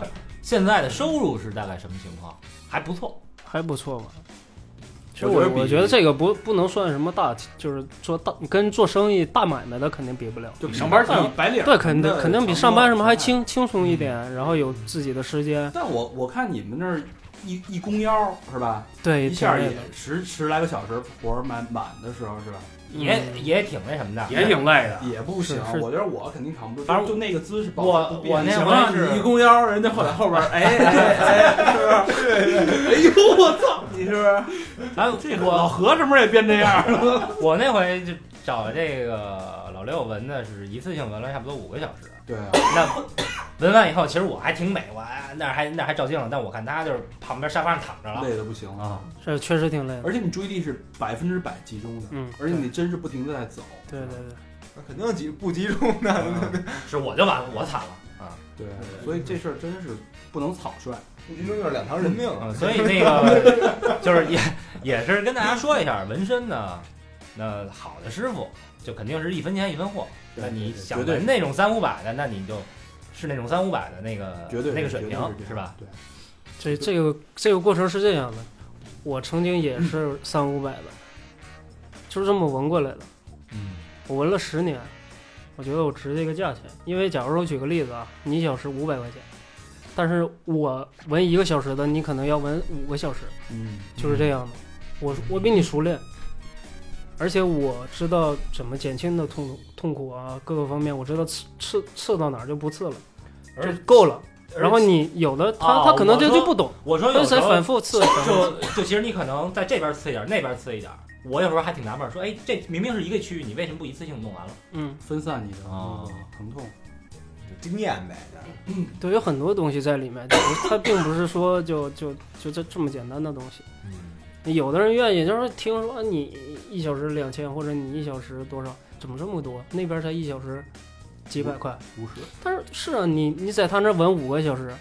现在的收入是大概什么情况？还不错，还不错吧。其实我我我觉得这个不不能算什么大，就是做大跟做生意大买卖的肯定比不了。就上班比白领对，肯定肯定比上班什么还轻轻松一点，然后有自己的时间。但我我看你们那儿一一弓腰是吧？对，一下也十十来个小时活儿满满的时候是吧？也嗯也挺那什么的，也挺累的。也不行，我觉得我肯定扛不住，反正就那个姿势我我那行啊会儿是你一弓腰，人家后在后边儿，(laughs) 哎哎哎，是不是？哎呦我操，你是不是？咱，这老我何什么时候也变这样？(laughs) 我那回就找这个老六纹的是一次性纹了差不多五个小时。对啊，那纹完以后，其实我还挺美，我还那儿还那儿还照镜子，但我看他就是旁边沙发上躺着了累的不行了。啊。这确实挺累的。而且你注意力是百分之百集中的，嗯，而且你真是不停的在走。对对对，那肯定集不集中的。(laughs) 是我就完了，我惨了啊。对，所以这事儿真是不能草率。不集中就是两条人命。啊，所以那个 (laughs) 就是也也是跟大家说一下，纹身呢，那好的师傅就肯定是一分钱一分货。对那你想那种三五百的，那你就是那种三五百的那个绝对那个水平是吧？？对，这这个这个过程是这样的，我曾经也是三五百的，就是这么纹过来的。嗯，我纹了十年，我觉得我值这个价钱，因为假如说举个例子啊，你一小时五百块钱，但是我纹一个小时的，你可能要纹五个小时，嗯，就是这样的。我我比你熟练，而且我知道怎么减轻的痛痛苦啊，各个方面我知道刺刺刺到哪儿就不刺了，就够了。然后你有的他、哦他可能就就不懂，我说有时候反复刺，就就其实你可能在这边刺一点，那边刺一点。我有时候还挺纳闷，说哎，这明明是一个区域，你为什么不一次性弄完了？嗯，分散你的哦疼痛。经验呗。对，有很多东西在里面，就是它并不是说就就就这这么简单的东西。嗯，有的人愿意，就是听说你一小时两千，或者你一小时多少，怎么这么多？那边才一小时几百块，五十，但是是啊，你你在他那纹五个小时，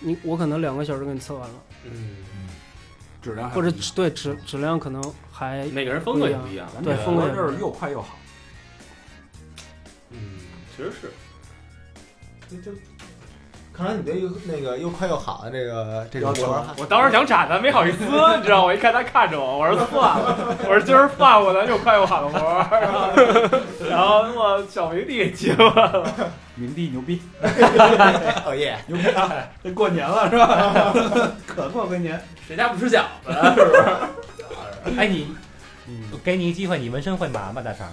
你我可能两个小时给你测完了，嗯，质量还或者对质质量可能还每个人风格也不一样。对风格就是又快又好。嗯，其实是。就就看来你对又那个又快又好的这个这种活儿我当时想铲他，没好意思，(laughs) 你知道？我一看他看着我，我说算了，我说今儿放过咱又快又好的活儿，然后我小明弟给接了。明帝牛逼，哦耶，牛逼啊！这过年了是吧？(laughs) 可过个年。谁家不吃饺子啊？是不是？(laughs) 哎，你嗯，给你一机会，你纹身会麻吗？大肠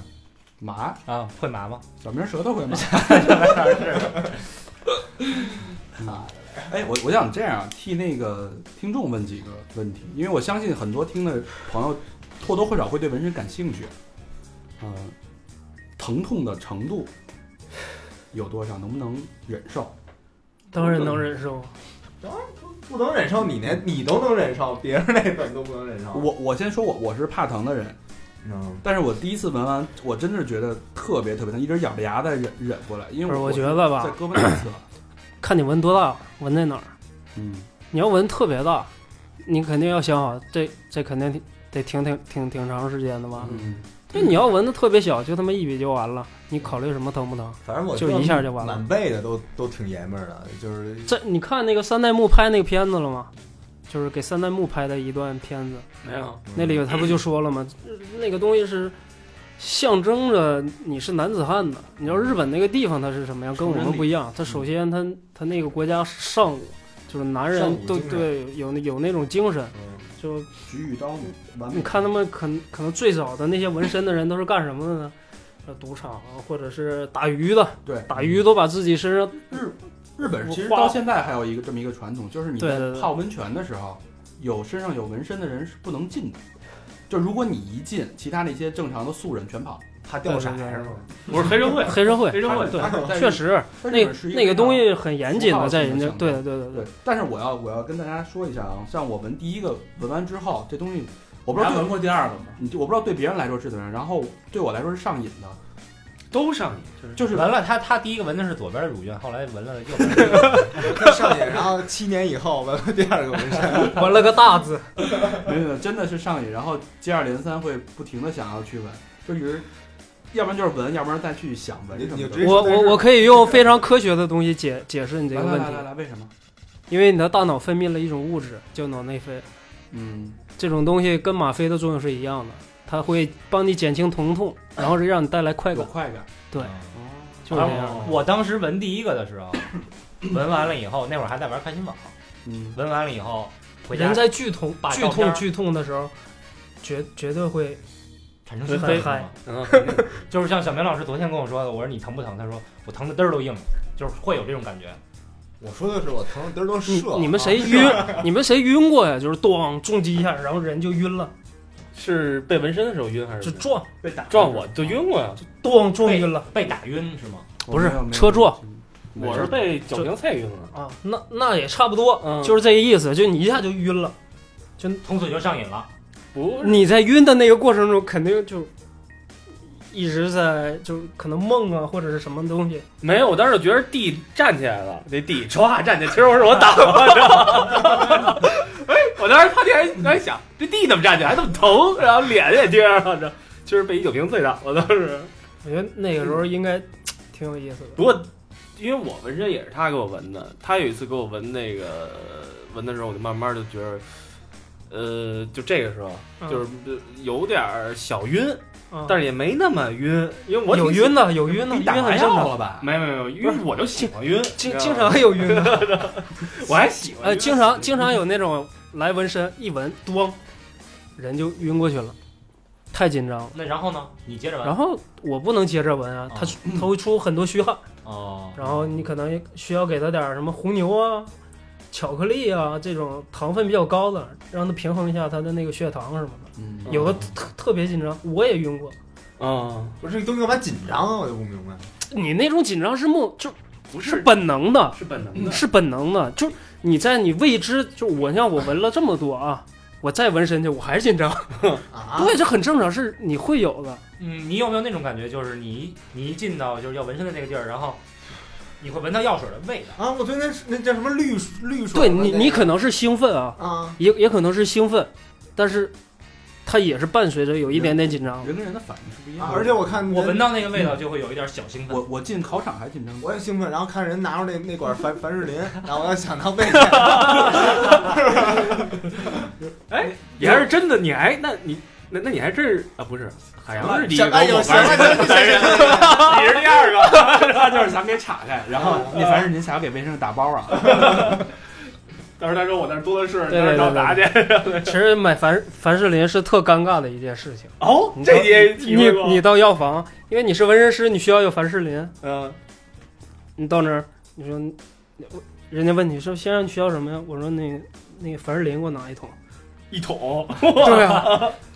麻，啊，会麻吗？小明舌头会麻。哎，我我想这样替那个听众问几个问题，因为我相信很多听的朋友或多或少会对纹身感兴趣。嗯、疼痛的程度有多少？能不能忍受？当然能忍受。当然不能忍受你那，你都能忍受，别人那怎么都不能忍受？我我先说我我是怕疼的人，嗯，但是我第一次纹完，我真的是觉得特别特别疼，一直咬着牙在忍忍过来，因，为我我觉得吧在，胳膊内侧。看你纹多大，纹在哪儿。嗯，你要纹特别大，你肯定要想好，这这肯定得挺挺挺挺长时间的吧？嗯，对，你要纹的特别小，就他妈一笔就完了，你考虑什么疼不疼？反正我就一下就完了满背的都都挺爷们儿的，就是这你看那个三代目拍那个片子了吗？就是给三代目拍的一段片子，没有，那里他不就说了吗？那个东西是象征着你是男子汉的。你知道日本那个地方它是什么样，跟我们不一样。它首先它它那个国家是上武，就是男人都对有那有那种精神。嗯就举与刀。你看他们可能可能最早的那些纹身的人都是干什么的呢？呃，赌场啊，或者是打鱼的，对打鱼都把自己身上日日本其实到现在还有一个这么一个传统，就是你在泡温泉的时候，有身上有纹身的人是不能进的。就如果你一进，其他那些正常的素人全跑。他掉色对对对是吗？我是黑社会，黑社会，黑社会确实那那个东西很严谨的，在人家对对对对。但是我要我要跟大家说一下啊，像我们第一个纹完之后，这东西我不知道对还纹过第二个吗？你就我不知道对别人来说是怎么样，然后对我来说是上瘾的，都上瘾，就是就是纹了他他第一个闻的是左边的乳晕，后来闻了右边的。(laughs) 上瘾，然后七年以后闻了第二个纹身，纹了个大字，(laughs) 没有没有，真的是上瘾，然后接二连三会不停的想要去闻，就一直，要不然就是闻，要不然再去想闻什么我我我可以用非常科学的东西解解释你这个问题。来来来，来来，为什么？因为你的大脑分泌了一种物质叫脑内啡，嗯，这种东西跟吗啡的作用是一样的，它会帮你减轻疼痛，(coughs) 然后是让你带来快感，快感。对，哦，就是这样。我当时闻第一个的时候，闻完了以后，那会儿还在玩开心网，嗯，纹完了以后回家人在剧痛把照片剧痛剧痛的时候，绝绝对会产生兴会 (laughs) 嗨 (laughs) 就是像小明老师昨天跟我说的，我说你疼不疼？他说我疼的嘚儿都硬了，就是会有这种感觉。我说的是我疼的嘚儿都你射了。你们谁 (laughs) 晕？你们谁晕过呀？就是咣重击一下，然后人就晕了，是被纹身的时候晕还就是撞被打撞我就晕过呀？咣撞晕了被打晕是吗？不是车撞我是被酒精菜晕了。啊！那那也差不多，嗯就是这个意思，就你一下就晕了。就从此就上瘾了。不，你在晕的那个过程中，肯定就一直在就可能梦啊，或者是什么东西。没有，我当时就觉得地站起来了，那地唰站起来，其实我是我挡了，知道吗？哎，我当时趴地还还想，这地怎么站起来，还这么疼，然后脸也贴上了，这就是被一酒瓶醉倒了，当时。我觉得那个时候应该挺有意思的。不过，因为我纹身也是他给我纹的，他有一次给我纹那个纹的时候，我就慢慢就觉得，呃，就这个时候嗯就是呃有点儿小晕，啊但是也没那么晕，因为我挺喜有晕的，有晕的，打麻很正常。药了吧？没没没晕，我就喜欢晕，经经常有晕的，(laughs) 我还喜欢呃，晕经常经常有那种来纹身，一纹，咣，人就晕过去了，太紧张了。那然后呢？你接着纹。然后我不能接着纹啊，它哦它会出很多虚汗，哦，然后你可能需要给他点儿什么红牛啊、巧克力啊这种糖分比较高的，让它平衡一下它的那个血糖什么的。嗯，有的特特别紧张，我也晕过。啊，不是这东西干嘛紧张啊？我就不明白。你那种紧张是梦，就不是本能的，是本能的，是本能的，就是你在你未知，就我像我纹了这么多啊，我再纹身去，我还是紧张。(laughs) 啊，对，这很正常，是你会有的。嗯，你有没有那种感觉，就是你你一进到就是要纹身的那个地儿，然后你会闻到药水的味道？啊，我觉得那是那叫什么绿绿水对，你，你可能是兴奋啊，啊，也也可能是兴奋，但是它也是伴随着有一点点紧张。人跟人的反应是不一样的。啊而且我看我闻到那个味道就会有一点小兴奋。我我进考场还紧张，我也兴奋，然后看人拿出那那管凡凡士林，然后我要想当备你还是真的，你还那你那那你还真是啊，不是 (laughs) 海洋是第一个，我行了行了行了行了，你是第二个，他就是想给岔开，然后那凡士林想要给卫生打包啊，(laughs) 到时候他说我那儿多的是，对到时找对打去。(laughs) 其实买凡凡士林是特尴尬的一件事情。哦，这你也你？你到药房，因为你是纹身师，你需要有凡士林。嗯，你到那儿，你说，人家问你说先生你需要什么呀？我说那那个凡士林给我拿一桶。一桶，对啊。(laughs)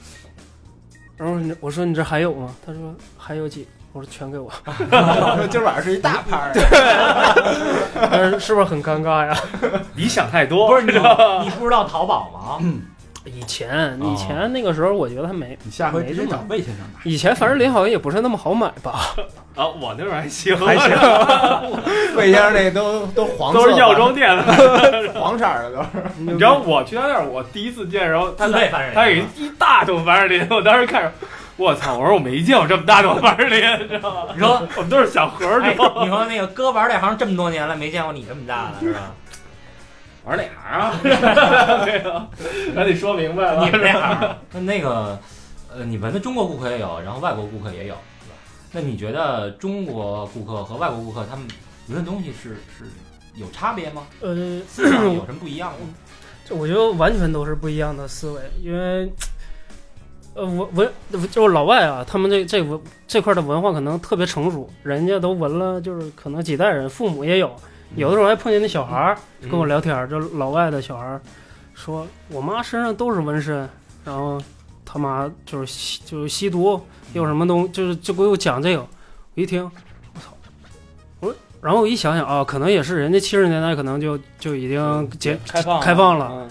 然后你我说你这还有吗？他说还有几。我说全给我。(laughs) 今儿晚上是一大盘儿，(laughs) 但是是不是很尴尬呀？你想太多，不是你你不知道淘宝吗？以前以前那个时候，我觉得他没。你下回直接找魏先生买。以前凡士林好像也不是那么好买吧？(laughs) 啊，我那会儿还行，还行，(laughs) 魏先生那都都黄色，都是药妆店的。(laughs) 黄色儿的都是。你你知道我去他那儿，我第一次见，然后他自备凡士林他有一大桶凡士林，我当时看着，我操！我说我没见过这么大桶凡士林，你知道吗？你说，我们都是小盒儿，哎？你说那个哥玩这行这么多年了，没见过你这么大的是吧？玩哪行 (laughs) 啊？这个咱得说明白了。你们这行，(laughs) 那那个，呃，你们的中国顾客也有，然后外国顾客也有，对吧？那你觉得中国顾客和外国顾客他们闻的东西是是有差别吗？呃，(clears throat) 思想有什么不一样吗？这我觉得完全都是不一样的思维，因为，呃，文文就是老外啊，他们这这文这块的文化可能特别成熟，人家都闻了，就是可能几代人，父母也有，有的时候还碰见那小孩儿跟我聊天儿，就老外的小孩儿说，我妈身上都是纹身，然后他妈就是吸就是吸毒，有什么东就是就给我讲这个，我一听，我操，我说然后我一想想啊，可能也是人家七十年代可能就就已经解开放开放了，嗯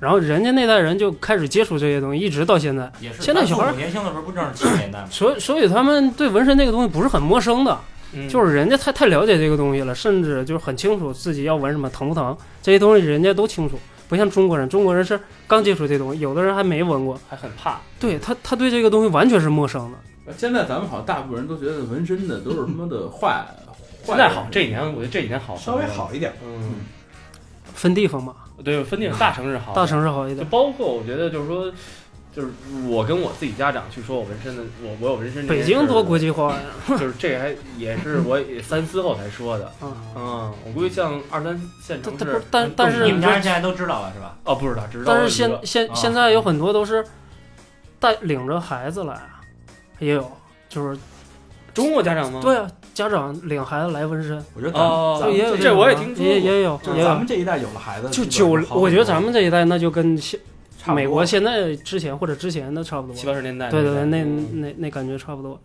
然后人家那代人就开始接触这些东西，一直到现在，也是，现在小孩咱父母年轻的时候不正是七十年代吗？所以所以他们对纹身这个东西不是很陌生的，嗯就是人家太太了解这个东西了，甚至就是很清楚自己要纹什么疼不疼，这些东西人家都清楚，不像中国人，中国人是刚接触这东西，有的人还没纹过，还很怕。对他他对这个东西完全是陌生的。现在咱们好像大部分人都觉得纹身的都是他妈的坏，(laughs) 现在好，这几年我觉得这几年好，稍微好一点。嗯，分地方嘛，对，分地方大城市好，大城市好一点就点。包括我觉得就是说，就是我跟我自己家长去说我纹身的，我我有纹身北。京多国际化呀！(laughs) (laughs) 就是这还也是我也 (laughs) 三思后才说的。嗯，嗯，我估计像二三线城市但但是，但但是你们家人现在都知道了是吧？哦，不知道，知道但是现现啊现在有很多都是带领着孩子来，啊也有就是中国家长吗？对啊，家长领孩子来纹身，我觉得咱们哦，也有这我也听说也也有就是。咱们这一代有了孩子，就九我觉得咱们这一代那就跟现差不多美国现在之前或者之前的差不多。七八十年代。对对对，那嗯那那感觉差不多。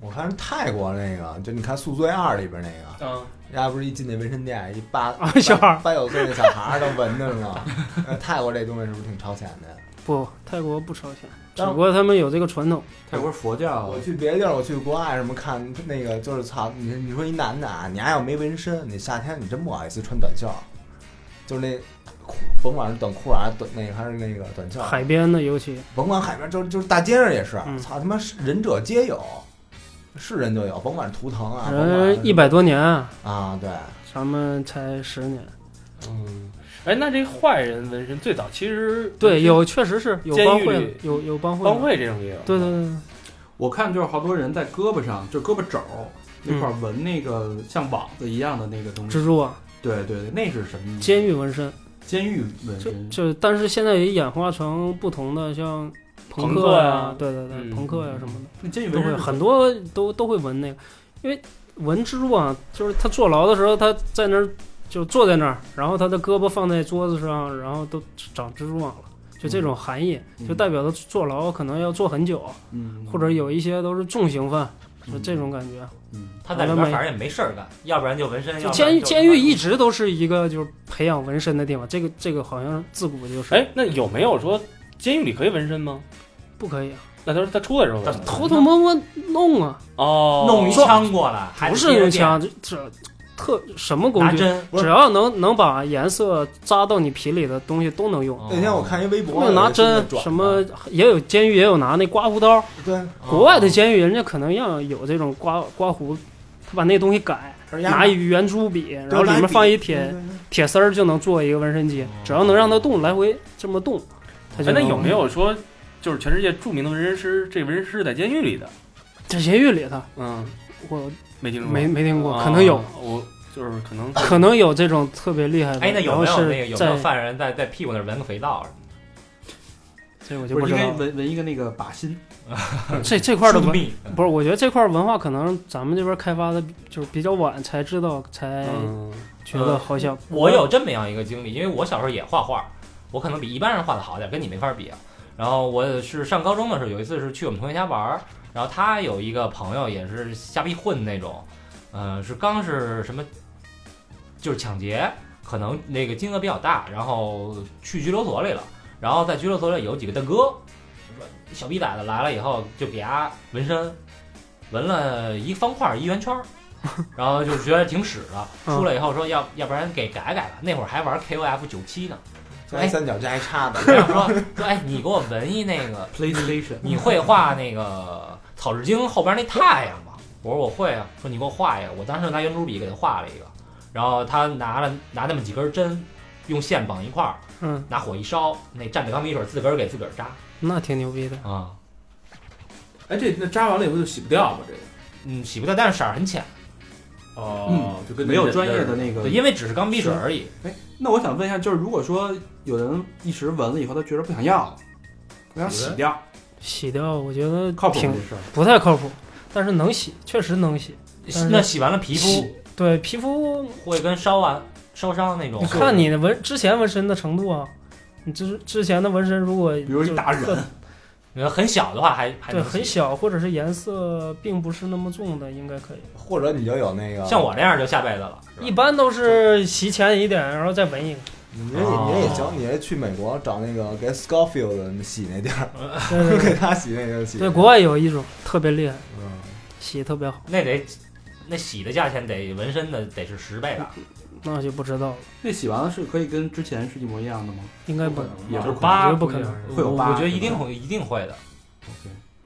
我看泰国那个，就你看《宿醉二》里边那个，嗯，人家不是一进那纹身店，一八啊 (laughs) 小孩八九岁的小孩儿都纹着呢。(laughs) 呃泰国这东西是不是挺超前的？不，泰国不超前，只当不过他们有这个传统。泰国佛教我去别的地儿，我去国外什么看那个，就是操你你说一男的啊，你还要没纹身，你夏天你真不好意思穿短袖，就是那裤，甭管是短裤啊，短那个还是那个短袖，海边的尤其甭管海边，就就是大街上也是，嗯操他妈是仁者皆有，是人就有，甭管是图腾啊，人一百多年啊，啊，对，咱们才十年。嗯，哎，那这坏人纹身最早其实对，有确实是有监狱帮会，有有帮会。帮会这种也有。对对对对，我看就是好多人在胳膊上，就胳膊肘儿那块纹那个像网子一样的那个东西。蜘蛛啊、对对对，那是什么？监狱纹身，监狱纹就身。就但是现在也演化成不同的，像朋朋克呀。对对对，嗯。朋克呀什么的。那监狱都会纹身很多都都会纹那个，因为纹蜘蛛网就是他坐牢的时候，他在那儿就坐在那儿，然后他的胳膊放在桌子上，然后都长蜘蛛网了，就这种含义，嗯。就代表他坐牢可能要坐很久，嗯，或者有一些都是重刑犯，就这种感觉。嗯。他在里边反正也没事儿干，要不然就纹身，就监狱监狱一直都是一个就是培养纹身的地方，这个这个好像自古就是，哎，那有没有说监狱里可以纹身吗？不可以啊，那他说他出来的时候偷偷摸摸弄啊，哦，弄一枪过来，还不是用枪，这这特什么工具？拿针，只要能能把颜色扎到你皮里的东西都能用。那天我看一微博，有拿针什么，也有监狱也有拿那刮胡刀。对，国外的监狱人家可能要有这种刮刮胡，他把那东西改，拿一圆珠笔，然后里面放一铁铁丝儿就能做一个纹身机，只要能让它动，来回这么动，它就哎，那有没有说就是全世界著名的纹身师，这纹身师在监狱里的？在监狱里头？嗯，我没听说过，没没听过，啊可能有，我就是可能可能有这种特别厉害的。哎，那有没有那个有没有犯人在在屁股那儿纹个肥皂什么这我就不是应该不知道了。纹纹一个那个靶心？(laughs) 这这块儿的文疏密，不是，我觉得这块文化可能咱们这边开发的就是比较晚才知道，才嗯觉得好像我有这么样一个经历，因为我小时候也画画，我可能比一般人画的好点，跟你没法比啊。然后我是上高中的时候，有一次是去我们同学家玩儿，然后他有一个朋友也是瞎逼混那种，呃，是刚是什么，就是抢劫，可能那个金额比较大，然后去拘留所里了，然后在拘留所里有几个大哥，说小逼崽子来了以后就给他纹身，纹了一方块一圆圈。(laughs) 然后就觉得挺屎的，出来以后说要要不然给改改吧，那会儿还玩 KOF 九七呢，加一三角加一叉的，然后说说哎你给我纹一那个，(laughs) PlayStation，你会画那个草纸巾后边那太阳吗？我说我会啊，说你给我画一个，我当时拿圆珠笔给他画了一个，然后他拿了拿那么几根针，用线绑一块儿，嗯，拿火一烧，那蘸着钢笔水自个儿给自个儿扎那挺牛逼的。啊，哎，这那扎完了以后就洗不掉吗？这个嗯，洗不掉，但是色儿很浅，哦，就跟没有专业的那那个对，因为只是钢笔水而已。哎那我想问一下，就是如果说有人一时纹了以后，他觉得不想要了，我想洗掉，洗掉我觉得靠谱吗挺这事儿？不太靠谱，但是能洗，确实能洗。但是那洗完了皮肤对皮肤，会跟烧完烧伤那种你，看你的纹之前纹身的程度啊，你之之前的纹身如果比如一就大特忍，(laughs) 你要很小的话还还对能洗很小，或者是颜色并不是那么重的，应该可以。或者你就有那个，像我这样就下辈子了。是吧一般都是洗浅一点，然后再纹一个。你这你这也行，你这去美国找那个给 Scofield 洗那地儿，(laughs) 给他洗那个洗。对，国外有一种特别厉害，嗯，洗特别好，那得那洗的价钱得纹身的得是十倍吧，那就不知道了，那洗完了是可以跟之前是一模一样的吗？应该不，也是我觉得不可能。会有八我觉得一定会一定会的。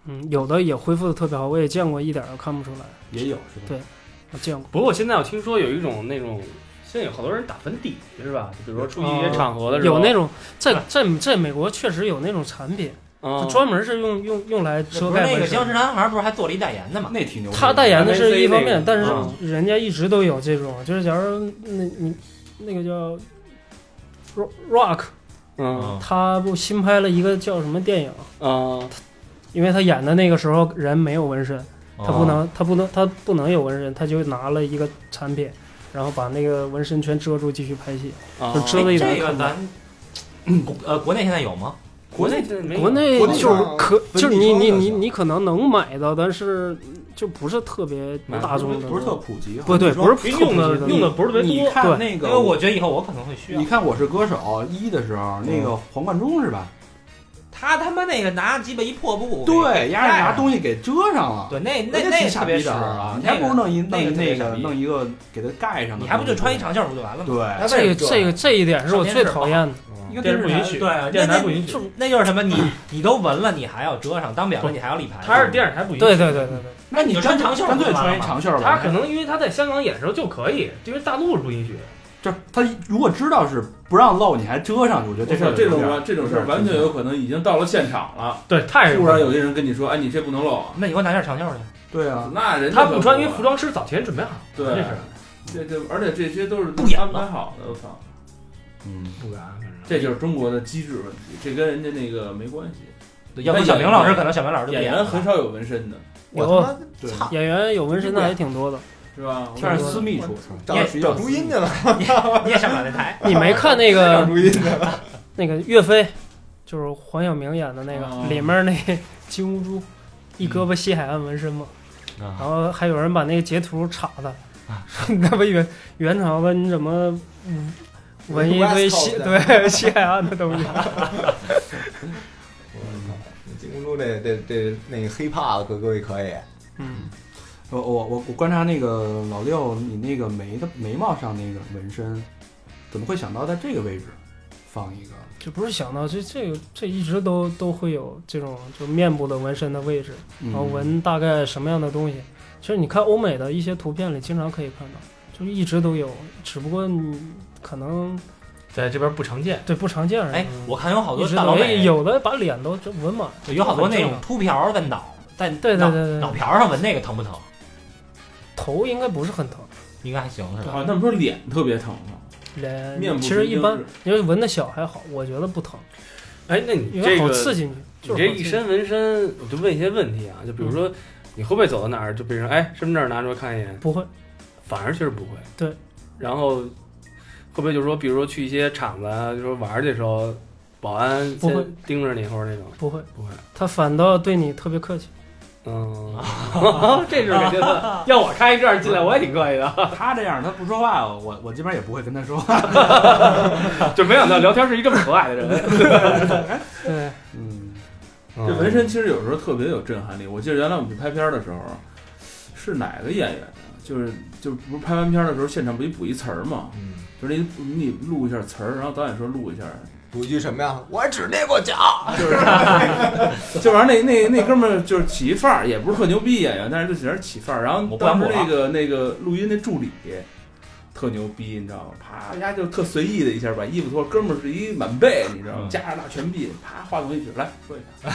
嗯，有的也恢复的特别好，我也见过，一点儿都看不出来，也有是吧？对我见过。不过现在我听说有一种那种，现在有好多人打粉底是吧？就比如说出席一些场合的时候，有那种在在在美国确实有那种产品，专门是用用用来遮不是盖那个僵尸。男孩不是还做了一代言的吗？那挺牛。他代言的是一方 MAC 那个，面但是嗯人家一直都有这种，就是假如那你那个叫 Ro- Rock，嗯他不新拍了一个叫什么电影？嗯因为他演的那个时候人没有纹身，他不哦能他不能他不能有纹身，他就拿了一个产品，然后把那个纹身全遮住，继续拍戏。啊就遮了一点这个看咱国呃国内现在有吗？国内国内就是可就是你你你你可能能买到，但是就不是特别大众的，不是特普及。不对，不是普用的用的不是特别你多，看那个，因为我觉得以后我可能会需要你。看《我是歌手》一的时候，那个黄贯中是吧？他他妈那个拿鸡巴一破布，对，丫是拿。东西给遮上了。对，那那那特别挺傻逼的屎啊！你还不如弄一弄那个那个弄一个给它盖上的。你还不就穿一长袖不就完了吗？对，这个这个这一点是我最讨厌的。一个电视不允许对，电视台不允许那就是什么？你你都纹了，你还要遮上，当不了了你还要立牌。他是电视台不允许。对对对对对，那你就穿长袖干脆不就完了吗穿一长袖吧。他可能因为他在香港演的时候就可以，因为大陆是不允许。就是他如果知道是不让露，你还遮上去，我觉得这事儿这种这种事儿完全有可能已经到了现场了。对，太突然有些人跟你说：“哎，你这不能露啊那你给我拿件长袖去。对啊，！”那人家他不穿，因为啊服装师早前准备好，对这是这这，而且这些都是不演安排好的。我操，嗯，不敢，反正这就是中国的机制问题，这跟人家那个没关系。要不小明老师可能小明老师演员很少少有纹身的，我有演员有纹身的还挺多的。是吧？(laughs) 全是私密处，找找朱茵去了，你也上不了那台。(laughs) 你没看那个朱茵去了。(laughs) 那个岳飞，就是黄晓明演的那个，哦里面那金乌珠，一胳膊西海岸纹身嘛。然啊，后还有人把那个截图插的，说那不元元朝吧？你怎么嗯纹一堆西对西海岸的东西？金公主这这这那个 hiphop 可各位可以，嗯，我我我我观察那个老六，你那个眉的眉毛上那个纹身，怎么会想到在这个位置放一个？就不是想到这这个这一直都都会有这种就面部的纹身的位置，嗯然后纹大概什么样的东西。其实你看欧美的一些图片里，经常可以看到，就是一直都有，只不过你可能在这边不常见。对不常见而已。哎，我看有好多大老美，有的把脸都就纹满，有好多那种秃瓢在脑在对对对脑瓢上纹那个疼不疼？头应该不是很疼，应该还行是吧？好像他们说脸特别疼吗，脸面部其实一般因为纹的小还好，我觉得不疼，哎，那你因为这个好刺激你。你这一身纹身，我就问一些问题啊，就比如说，你会不会走到哪儿就被人哎身份证拿出来看一眼，不会，反而其实不会。对，然后会不会就是说，比如说去一些厂子啊，就说玩儿的时候，保安不会。先盯着你或者那种，不会，不会。他反倒对你特别客气。嗯，(laughs) 这是肯定的。要我开一证进来，我也挺客气的，(laughs) 他这样他不说话，我我基本上也不会跟他说话。(laughs) 就没想到聊天是一这么和蔼的人。对，嗯，这纹身其实有时候特别有震撼力。我记得原来我们去拍片儿的时候，是哪个演员呀？就是就是不是拍完片儿的时候，现场不一补一词儿嘛？嗯，就是你你录一下词儿，然后导演说录一下，补一句什么呀？我只捏过脚。就是就完了那那那哥们儿就是起一范儿，也不是特牛逼演员，但是就在那儿起范儿。然后我不当时那个那个录音那助理特牛逼，你知道吗？啪，人家就特随意的一下把衣服脱，哥们儿是一满背，你知道吗？嗯加上大全臂，啪，话筒一举，来说一下，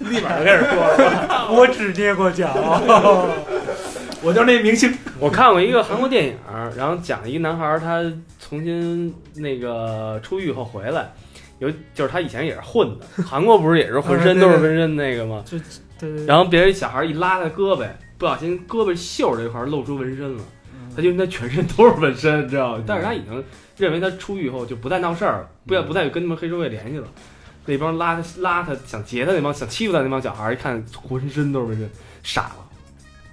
(laughs) 立马就开始说了。(laughs) 我只捏过脚，我就是那明星。我看过一个韩国电影，然后讲一个男孩儿他重新那个出狱后回来，有就是他以前也是混的，韩国不是也是浑 (laughs) 身都是纹身那个吗？对对然后别人小孩一拉他胳膊，不小心胳膊袖这块儿露出纹身了，他就他全身都是纹身，你知道吗？但是他已经认为他出狱后就不再闹事儿了，不要不再跟他们黑社会联系了。那帮拉他拉他想劫他那帮想欺负他那帮小孩儿，一看浑身都是纹身，傻了，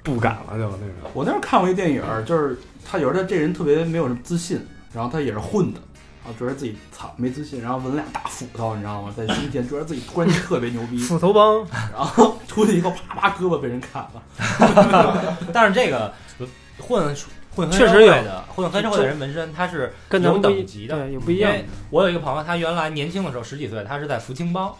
不敢了就那个。我那时候看过一电影，就是他有时候这人特别没有什么自信，然后他也是混的，然后觉得自己操没自信，然后纹俩大斧头，你知道吗？在胸前觉得自己突然间特别牛逼，(laughs) 斧头帮，然后出去以后啪啪胳膊被人砍了。(laughs) 但是这个混混黑社确实有会的混黑社会的人纹身，他是有跟咱们等级的。对有不一样。我有一个朋友，他原来年轻的时候十几岁，他是在福清帮，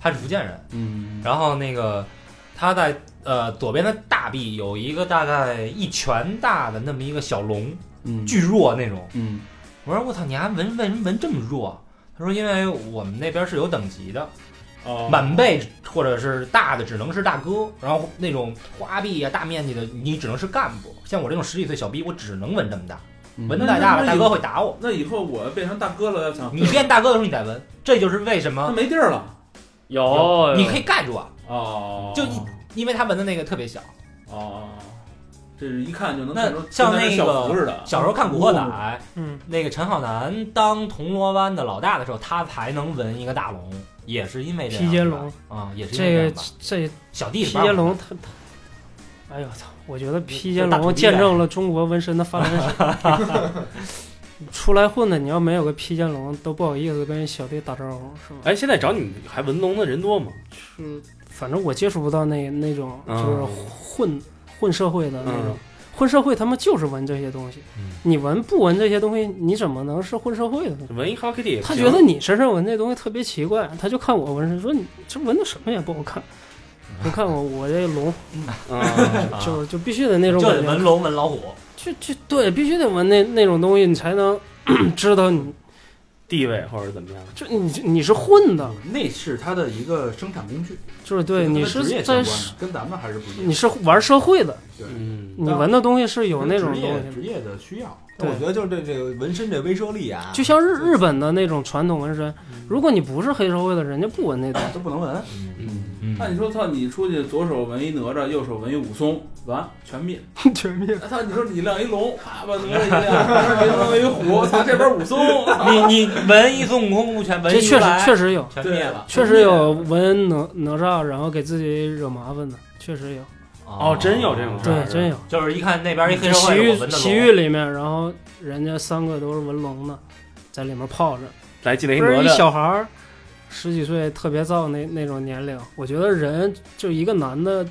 他是福建人。嗯，然后那个他在呃左边的大臂有一个大概一拳大的那么一个小龙，嗯巨弱那种。嗯我说我操，你还纹为什么纹这么弱？他说因为我们那边是有等级的，哦满背或者是大的只能是大哥，然后那种花臂啊大面积的你只能是干部。像我这种十几岁小逼，我只能纹这么大，嗯纹太大了大哥会打我。那以后我变成大哥了，要想你变大哥的时候你再纹，这就是为什那么没地儿了。有你可以盖住啊，哦，就你因为他纹的那个特别小。哦，这是一看就能那看出像那个。小时候看《古惑仔》，嗯，那个陈浩南当铜锣湾的老大的时候，他才能纹一个大龙，也是因为这样披肩龙啊，也是因这个这小弟披肩龙，他他，哎呦我操！我觉得披肩龙见证了中国纹身的发展史。(laughs) 出来混的，你要没有个披肩龙，都不好意思跟人小弟打招呼，是吧？哎，现在找你还纹龙的人多吗？是，反正我接触不到那那种嗯就是混混社会的那种。嗯。混社会他们就是纹这些东西，嗯。你纹不纹这些东西，你怎么能是混社会的呢？他觉得你身上纹这东西特别奇怪，他就看我纹身，说你这纹的什么也不好看。(laughs) 你看我我这龙，啊，(laughs) 就就必须得那种感觉。就得纹龙纹老虎，就就对，必须得纹那那种东西，你才能 (clears throat) 知道你地位或者怎么样？就你你是混的，那是他的一个生产工具，就是对你是在跟咱们还是不一样。你是玩社会的，嗯，你纹的东西是有那种职东西的，业职业的需要，我觉得就是这这个纹身这威慑力啊，就像日日本的那种传统纹身，如果你不是黑社会的，人家不纹那东西。都不能纹。嗯那你说操，你出去左手纹一哪吒，右手纹一武松，完全灭。全灭。(laughs) 操，你说你亮一龙，啪把哪吒一亮，别他纹一虎，操这边武松，你你闻一孙悟空，全闻这确实确实有，全灭了。确实有纹哪哪吒，然后给自己惹麻烦的，确实有。哦，真有这种事儿，对，真有。就是一看那边一黑社洗会，我浴闻的洗浴里面，然后人家三个都是纹龙的，在里面泡着。来记得一不是一，小孩儿，十几岁特别燥那那种年龄，我觉得人就一个男的，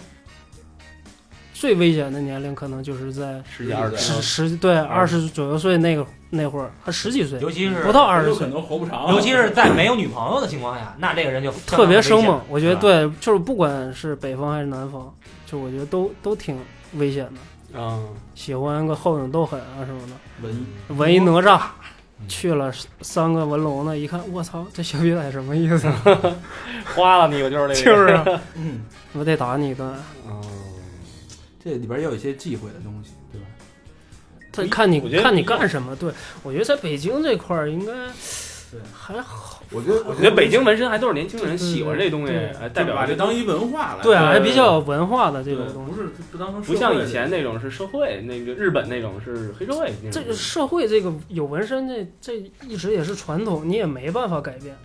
最危险的年龄可能就是在十几二十十，十对二十左右岁那个那会儿，他十几岁，尤其是不到二十岁，可能活不长。尤其是在没有女朋友的情况下，那这个人就特别生猛。我觉得对，就是不管是北方还是南方，就我觉得都都挺危险的。啊，喜欢个后影斗狠啊什么的，文艺纹一哪吒，嗯去了三个文龙的，一看我操，这小逼崽什么意思？(laughs) 花了你我就是那个，(laughs) 就是啊，嗯，我得打你一顿。嗯，这里边也有一些忌讳的东西，对吧？他看你看你干什么？对我觉得在北京这块儿应该还好，我觉得我觉得北京纹身还都是年轻人喜欢这东西，哎代表这把这当一文化来，对啊，还比较有文化的这种东西。不是不当成不像以前那种是社会，那个日本那种是黑社会那种。这个社会这个有纹身这这一直也是传统，你也没办法改变。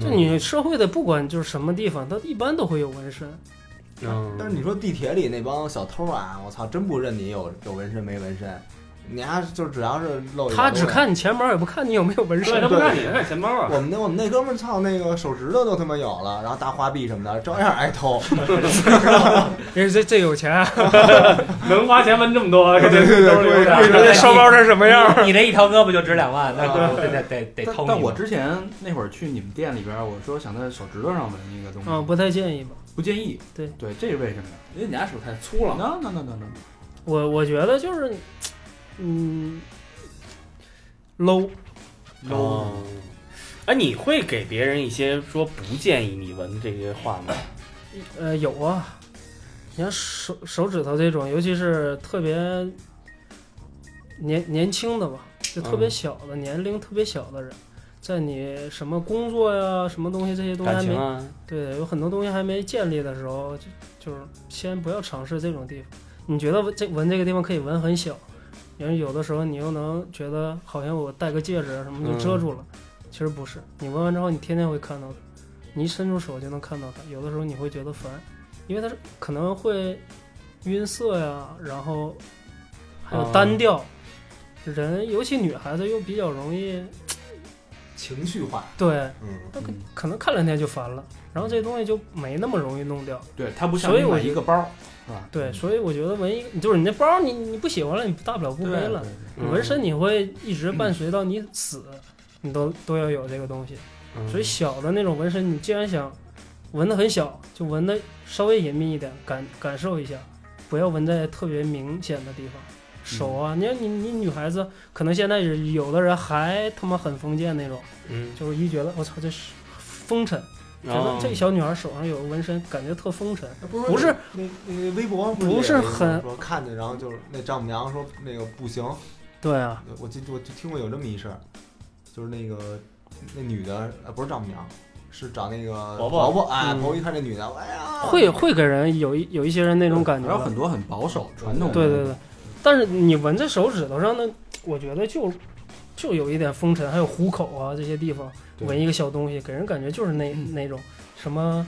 就你社会的不管就是什么地方，它一般都会有纹身。嗯，但是你说地铁里那帮小偷啊，我操，真不认你有有纹身没纹身，你丫就只要是露一他只看你钱包，也不看你有没有纹身对他。不看你，他看钱包啊。我们那我们那哥们儿操那个手指头都他妈有了，然后大花臂什么的，照样挨偷。(laughs) 人家这这有钱，(laughs) (laughs) 能花钱纹这么多，这这兜里有点人家烧包成什么样？你这一条胳膊就值两万，那就得得得偷。但我之前那会儿去你们店里边，我说想在手指头上纹一个东西，嗯，不太建议吧。不建议。对对，这是为什么呀？因为你家手太粗了。No no no no no，，我我觉得就是，嗯，low，low、哦。哎，你会给别人一些说不建议你纹这些话吗？呃，有啊。你看手手指头这种，尤其是特别年年轻的吧，就特别嗯小的、年龄特别小的人，在你什么工作呀、什么东西这些东西还没啊，对，有很多东西还没建立的时候，就就是先不要尝试这种地方。你觉得这纹这个地方可以纹很小，因为有的时候你又能觉得好像我戴个戒指啊什么就遮住了，其实不是。你纹完之后，你天天会看到它，你一伸出手就能看到它。有的时候你会觉得烦，因为它是可能会晕色呀，然后还有单调。人尤其女孩子又比较容易情绪化，对，嗯，那可可能看两天就烦了，然后这东西就没那么容易弄掉。对，它不像一个包，是吧？对，所以我觉得纹一个，就是你那包你你不喜欢了，你大不了不背了。你纹身你会一直伴随到你死，你都都要有这个东西。嗯所以小的那种纹身，你既然想纹的很小，就纹的稍微隐秘一点，感感受一下，不要纹在特别明显的地方。手啊，你看你你女孩子，可能现在有有的人还他妈很封建那种，嗯，就是一觉得我操这是风尘，觉得哦这小女孩手上有个纹身，感觉特风尘。不不是那那微博不是很说看见，然后就是那丈母娘说那个不行，对啊，我记我就听过有这么一事儿，就是那个那女的呃不是丈母娘，是找那个婆婆婆婆哎，嗯婆婆一看这女的，哎呀，会会给人有一有一些人那种感觉吧。还有很多很保守传统的。对对对，但是你纹在手指头上呢，我觉得就就有一点风尘，还有虎口啊这些地方对。纹一个小东西，给人感觉就是那那种什么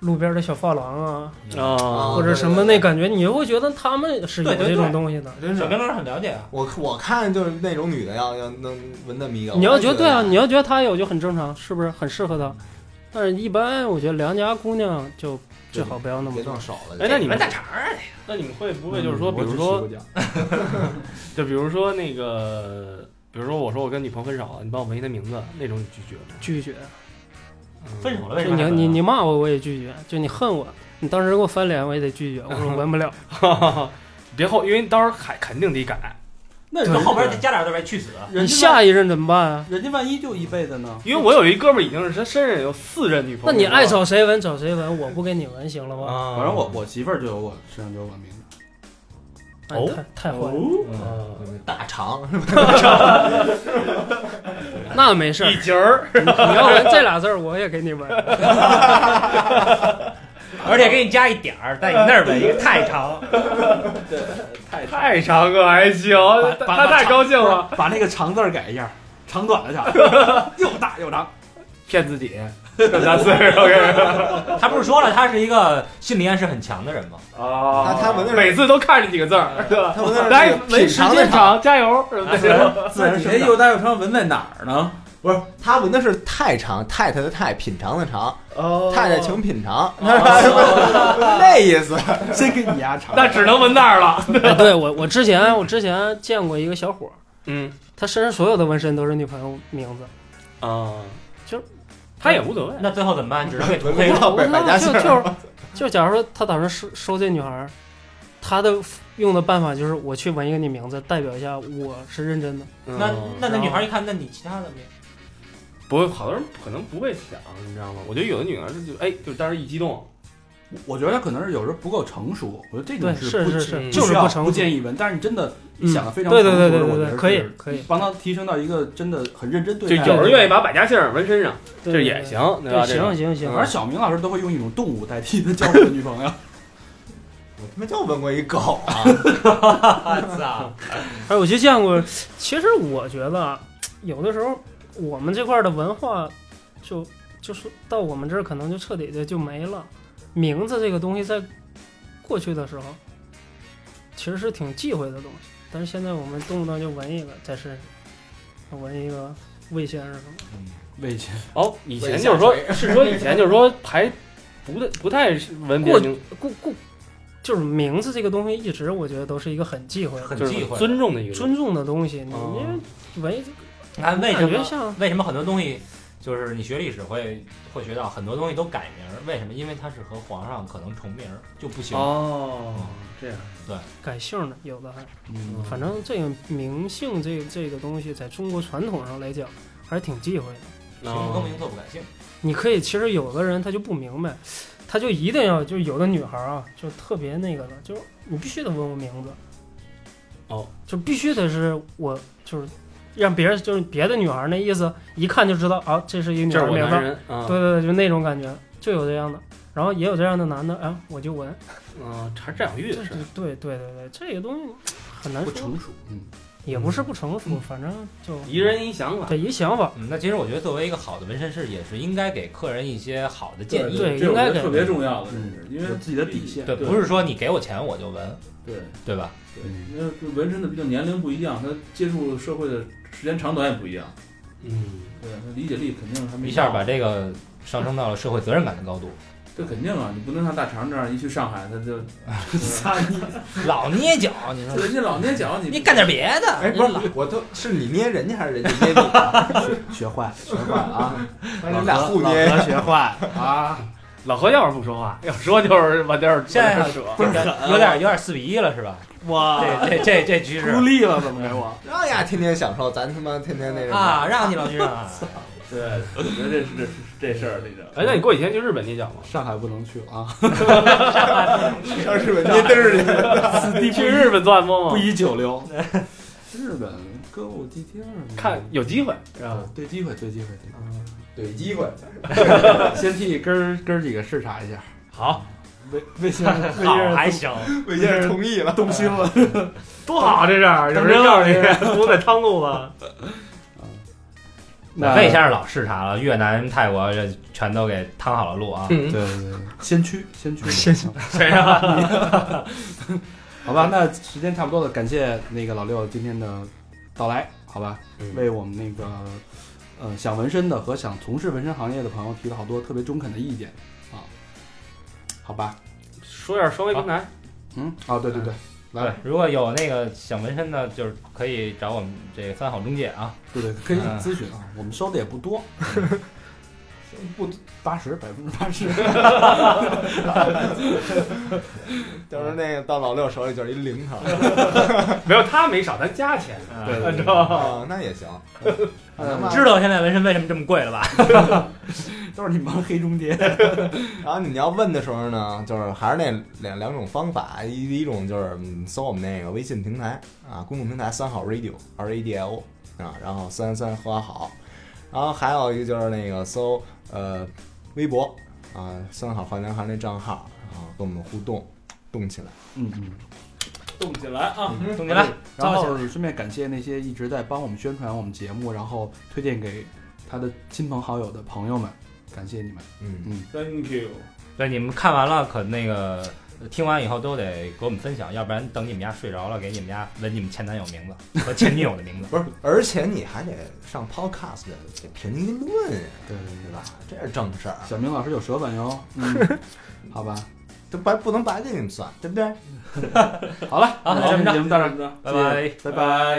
路边的小发廊啊，啊或者什么那感觉，你就会觉得他们是有这种东西的。小明老师很了解啊。我我看就是那种女的要要能纹那么一个，你要觉得对啊，你要要觉得她有就很正常，是不是？很适合她？但是一般我觉得良家姑娘就最好不要那么做别弄。手了。哎，那你们大肠儿，那你们会不会就是说，嗯比如说，(laughs) (laughs) 就比如说那个，比如说我说我跟女朋友分手了，你帮我纹一她名字，那种你拒绝吗？拒绝，嗯分手了为什么？你你你骂我我也拒绝，就你恨我，你当时给我翻脸我也得拒绝，我说纹不了。(laughs) 别后，因为到时候还肯定得改。那就后边再加俩字儿去死。你人下一任怎么办啊？人家万一就一辈子呢？因为我有一哥们儿已经是他身上有四任女朋友，那你爱找谁纹找谁纹，我不给你纹行了吗？啊，反正我我媳妇儿就有我身上就有我名字。哎哦太太坏了，嗯大肠，(laughs) 那没事儿。一截儿，你要纹这俩字儿，我也给你闻。(laughs) 而且给你加一点儿，在你那儿纹一个 (laughs) 太长。太长可还行，他太高兴了，把那个长字儿改一下，长短的长，(laughs) 又大又长。(laughs) 骗自己，这么大岁数给人他不是说了，他是一个心理暗示很强的人吗？啊他每次都看这几个字儿，来那个闻时间长，加油，是吧？那你那又大又长纹在哪儿呢？不是他闻的是太长，太太的太，品尝的尝，哦太太请品尝，(laughs) 那意思。先给你压长。那只能闻那儿了。哎，对我我之前我之前见过一个小伙儿，嗯他身上所有的纹身都是女朋友名字。啊，就他也无所谓。那最后怎么办？只能给涂闻黑了。不到百百家姓就儿，就就假如说他打算收收这女孩儿，他的用的办法就是我去纹一个你名字，代表一下我是认真的。那嗯那那女孩一看，那你其他的没？不会，好多人可能不会想，你知道吗？我觉得有的女孩就就哎，就当时一激动，我觉得她可能是有时候不够成熟，我觉得这种对，是不是是，嗯就是不成熟。不建议闻。但是你真的嗯想的非常对对成熟对对对对，的我觉得可以是可以。帮他提升到一个真的很认真对待。就有人愿意把百家姓儿纹身上，对这也行，对吧？行行行，而小明老师都会用一种动物代替他交的女朋友。(laughs) 我他妈就闻过一狗啊！(laughs) 我操！哎，我就见过。其实我觉得啊，有的时候我们这块儿的文化就就是到我们这儿可能就彻底的就没了。名字这个东西在过去的时候，其实是挺忌讳的东西，但是现在我们动不动就纹一个在身上，纹一个魏先生什么。魏先哦，以前就是说，是说以前就是说排不太不太闻别人名，故故就是名字这个东西，一直我觉得都是一个很忌讳很忌讳。尊重的一个尊重的东西。你哦你纹啊，为什么？为什么很多东西就是你学历史会会学到很多东西都改名儿？为什么？因为它是和皇上可能重名儿就不行。哦，这样对，改姓的，有的还。嗯反正这个名姓这这个东西，在中国传统上来讲，还是挺忌讳的。行不更名，错不改姓。你可以，其实有的人他就不明白，他就一定要，就有的女孩啊，就特别那个的，就是你必须得问我名字。哦，就必须得是我，就是让别人就是别的女孩那意思，一看就知道啊，这是一个女这是我孩名字。对对对，就那种感觉，就有这样的。然后也有这样的男的，哎，我就闻。嗯，还是占有欲对的事，对对对对，这个东西很难说，不成熟，嗯，也不是不成熟，反正就一人一想法，对一想法。嗯，那其实我觉得作为一个好的纹身师，也是应该给客人一些好的建议。对应该特别重要的，真是因为有自己的底线。对，对不是说你给我钱我就纹，对对吧？对，因为纹身的毕竟年龄不一样，他接触社会的时间长短也不一样，嗯，对，他理解力肯定还没一下把这个上升到了社会责任感的高度。这肯定啊，你不能像大肠这样一去上海他就，(laughs) 老捏脚，你说人家老捏脚，你你干点别的。哎，不是，我都是你捏人家还是人家捏你？(laughs) 学坏，学坏了啊！(laughs) 你俩何老互捏何学坏啊！老何要是不说话，要说就是往这儿现在往这儿扯，有点有点四比一了，是吧？哇，这这这这局势出力了，怎么给我？让呀天天享受，咱他妈天天那什么啊，让你老局长啊，(laughs) 对，我觉得这是这是这事儿，这个哎，那你过几天去日本捏脚吗？上海不能去了啊！(laughs) 上日本捏嘚儿去。去日本钻风不吗？宜久留。(laughs) 日本歌舞伎町看有机会是吧？对机会，对机会，对机会。先替哥儿哥儿几个视察一下。好，魏魏先生，魏 (laughs) 好先生还行。魏先生同意了。动心了。多好，这是有人告诉你堵 (laughs) 在汤路子，(laughs) 那魏先生老视察了，越南、泰国这全都给趟好了路啊。对对对，先驱先驱先驱谁啊？好吧，那时间差不多了，感谢那个老六今天的到来，好吧，为我们那个呃想纹身的和想从事纹身行业的朋友提了好多特别中肯的意见啊，好吧，说点双微平台，嗯，哦对对对，对来，，如果有那个想纹身的，就是可以找我们这个三好中介啊。对对可以嗯。咨询啊，我们收的也不多，(laughs) 不八十百分之八十，(laughs) 就是那个到老六手里就是一零头，没有他没少，咱加钱，对对知道吗？啊，那也行。嗯知道现在纹身为什么这么贵了吧？(laughs) 都是你们黑中介。(laughs) 然后你要问的时候呢，就是还是那两两种方法，一一种就是嗯搜我们那个微信平台啊，公众平台三好 radio R A D I O 啊，然后三三和好，然后还有一个就是那个搜呃微博啊，三好坏男孩那账号啊，跟我们互动，动起来。嗯嗯。动起来啊！动起来，然后顺便感谢那些一直在帮我们宣传我们节目，然后推荐给他的亲朋好友的朋友们，感谢你们。嗯嗯，Thank you。对，你们看完了可那个听完以后都得给我们分享，要不然等你们家睡着了，给你们家问你们前男友名字和前女友的名字。(laughs) 不是，而且你还得上 Podcast 得评一论呀，对对对吧？这是正事儿，小明老师有舌吻哟。嗯，(laughs) 好吧，这白不能白给你们算，对不对？(laughs) 好了，好那这么着节目到这儿，拜拜。拜拜。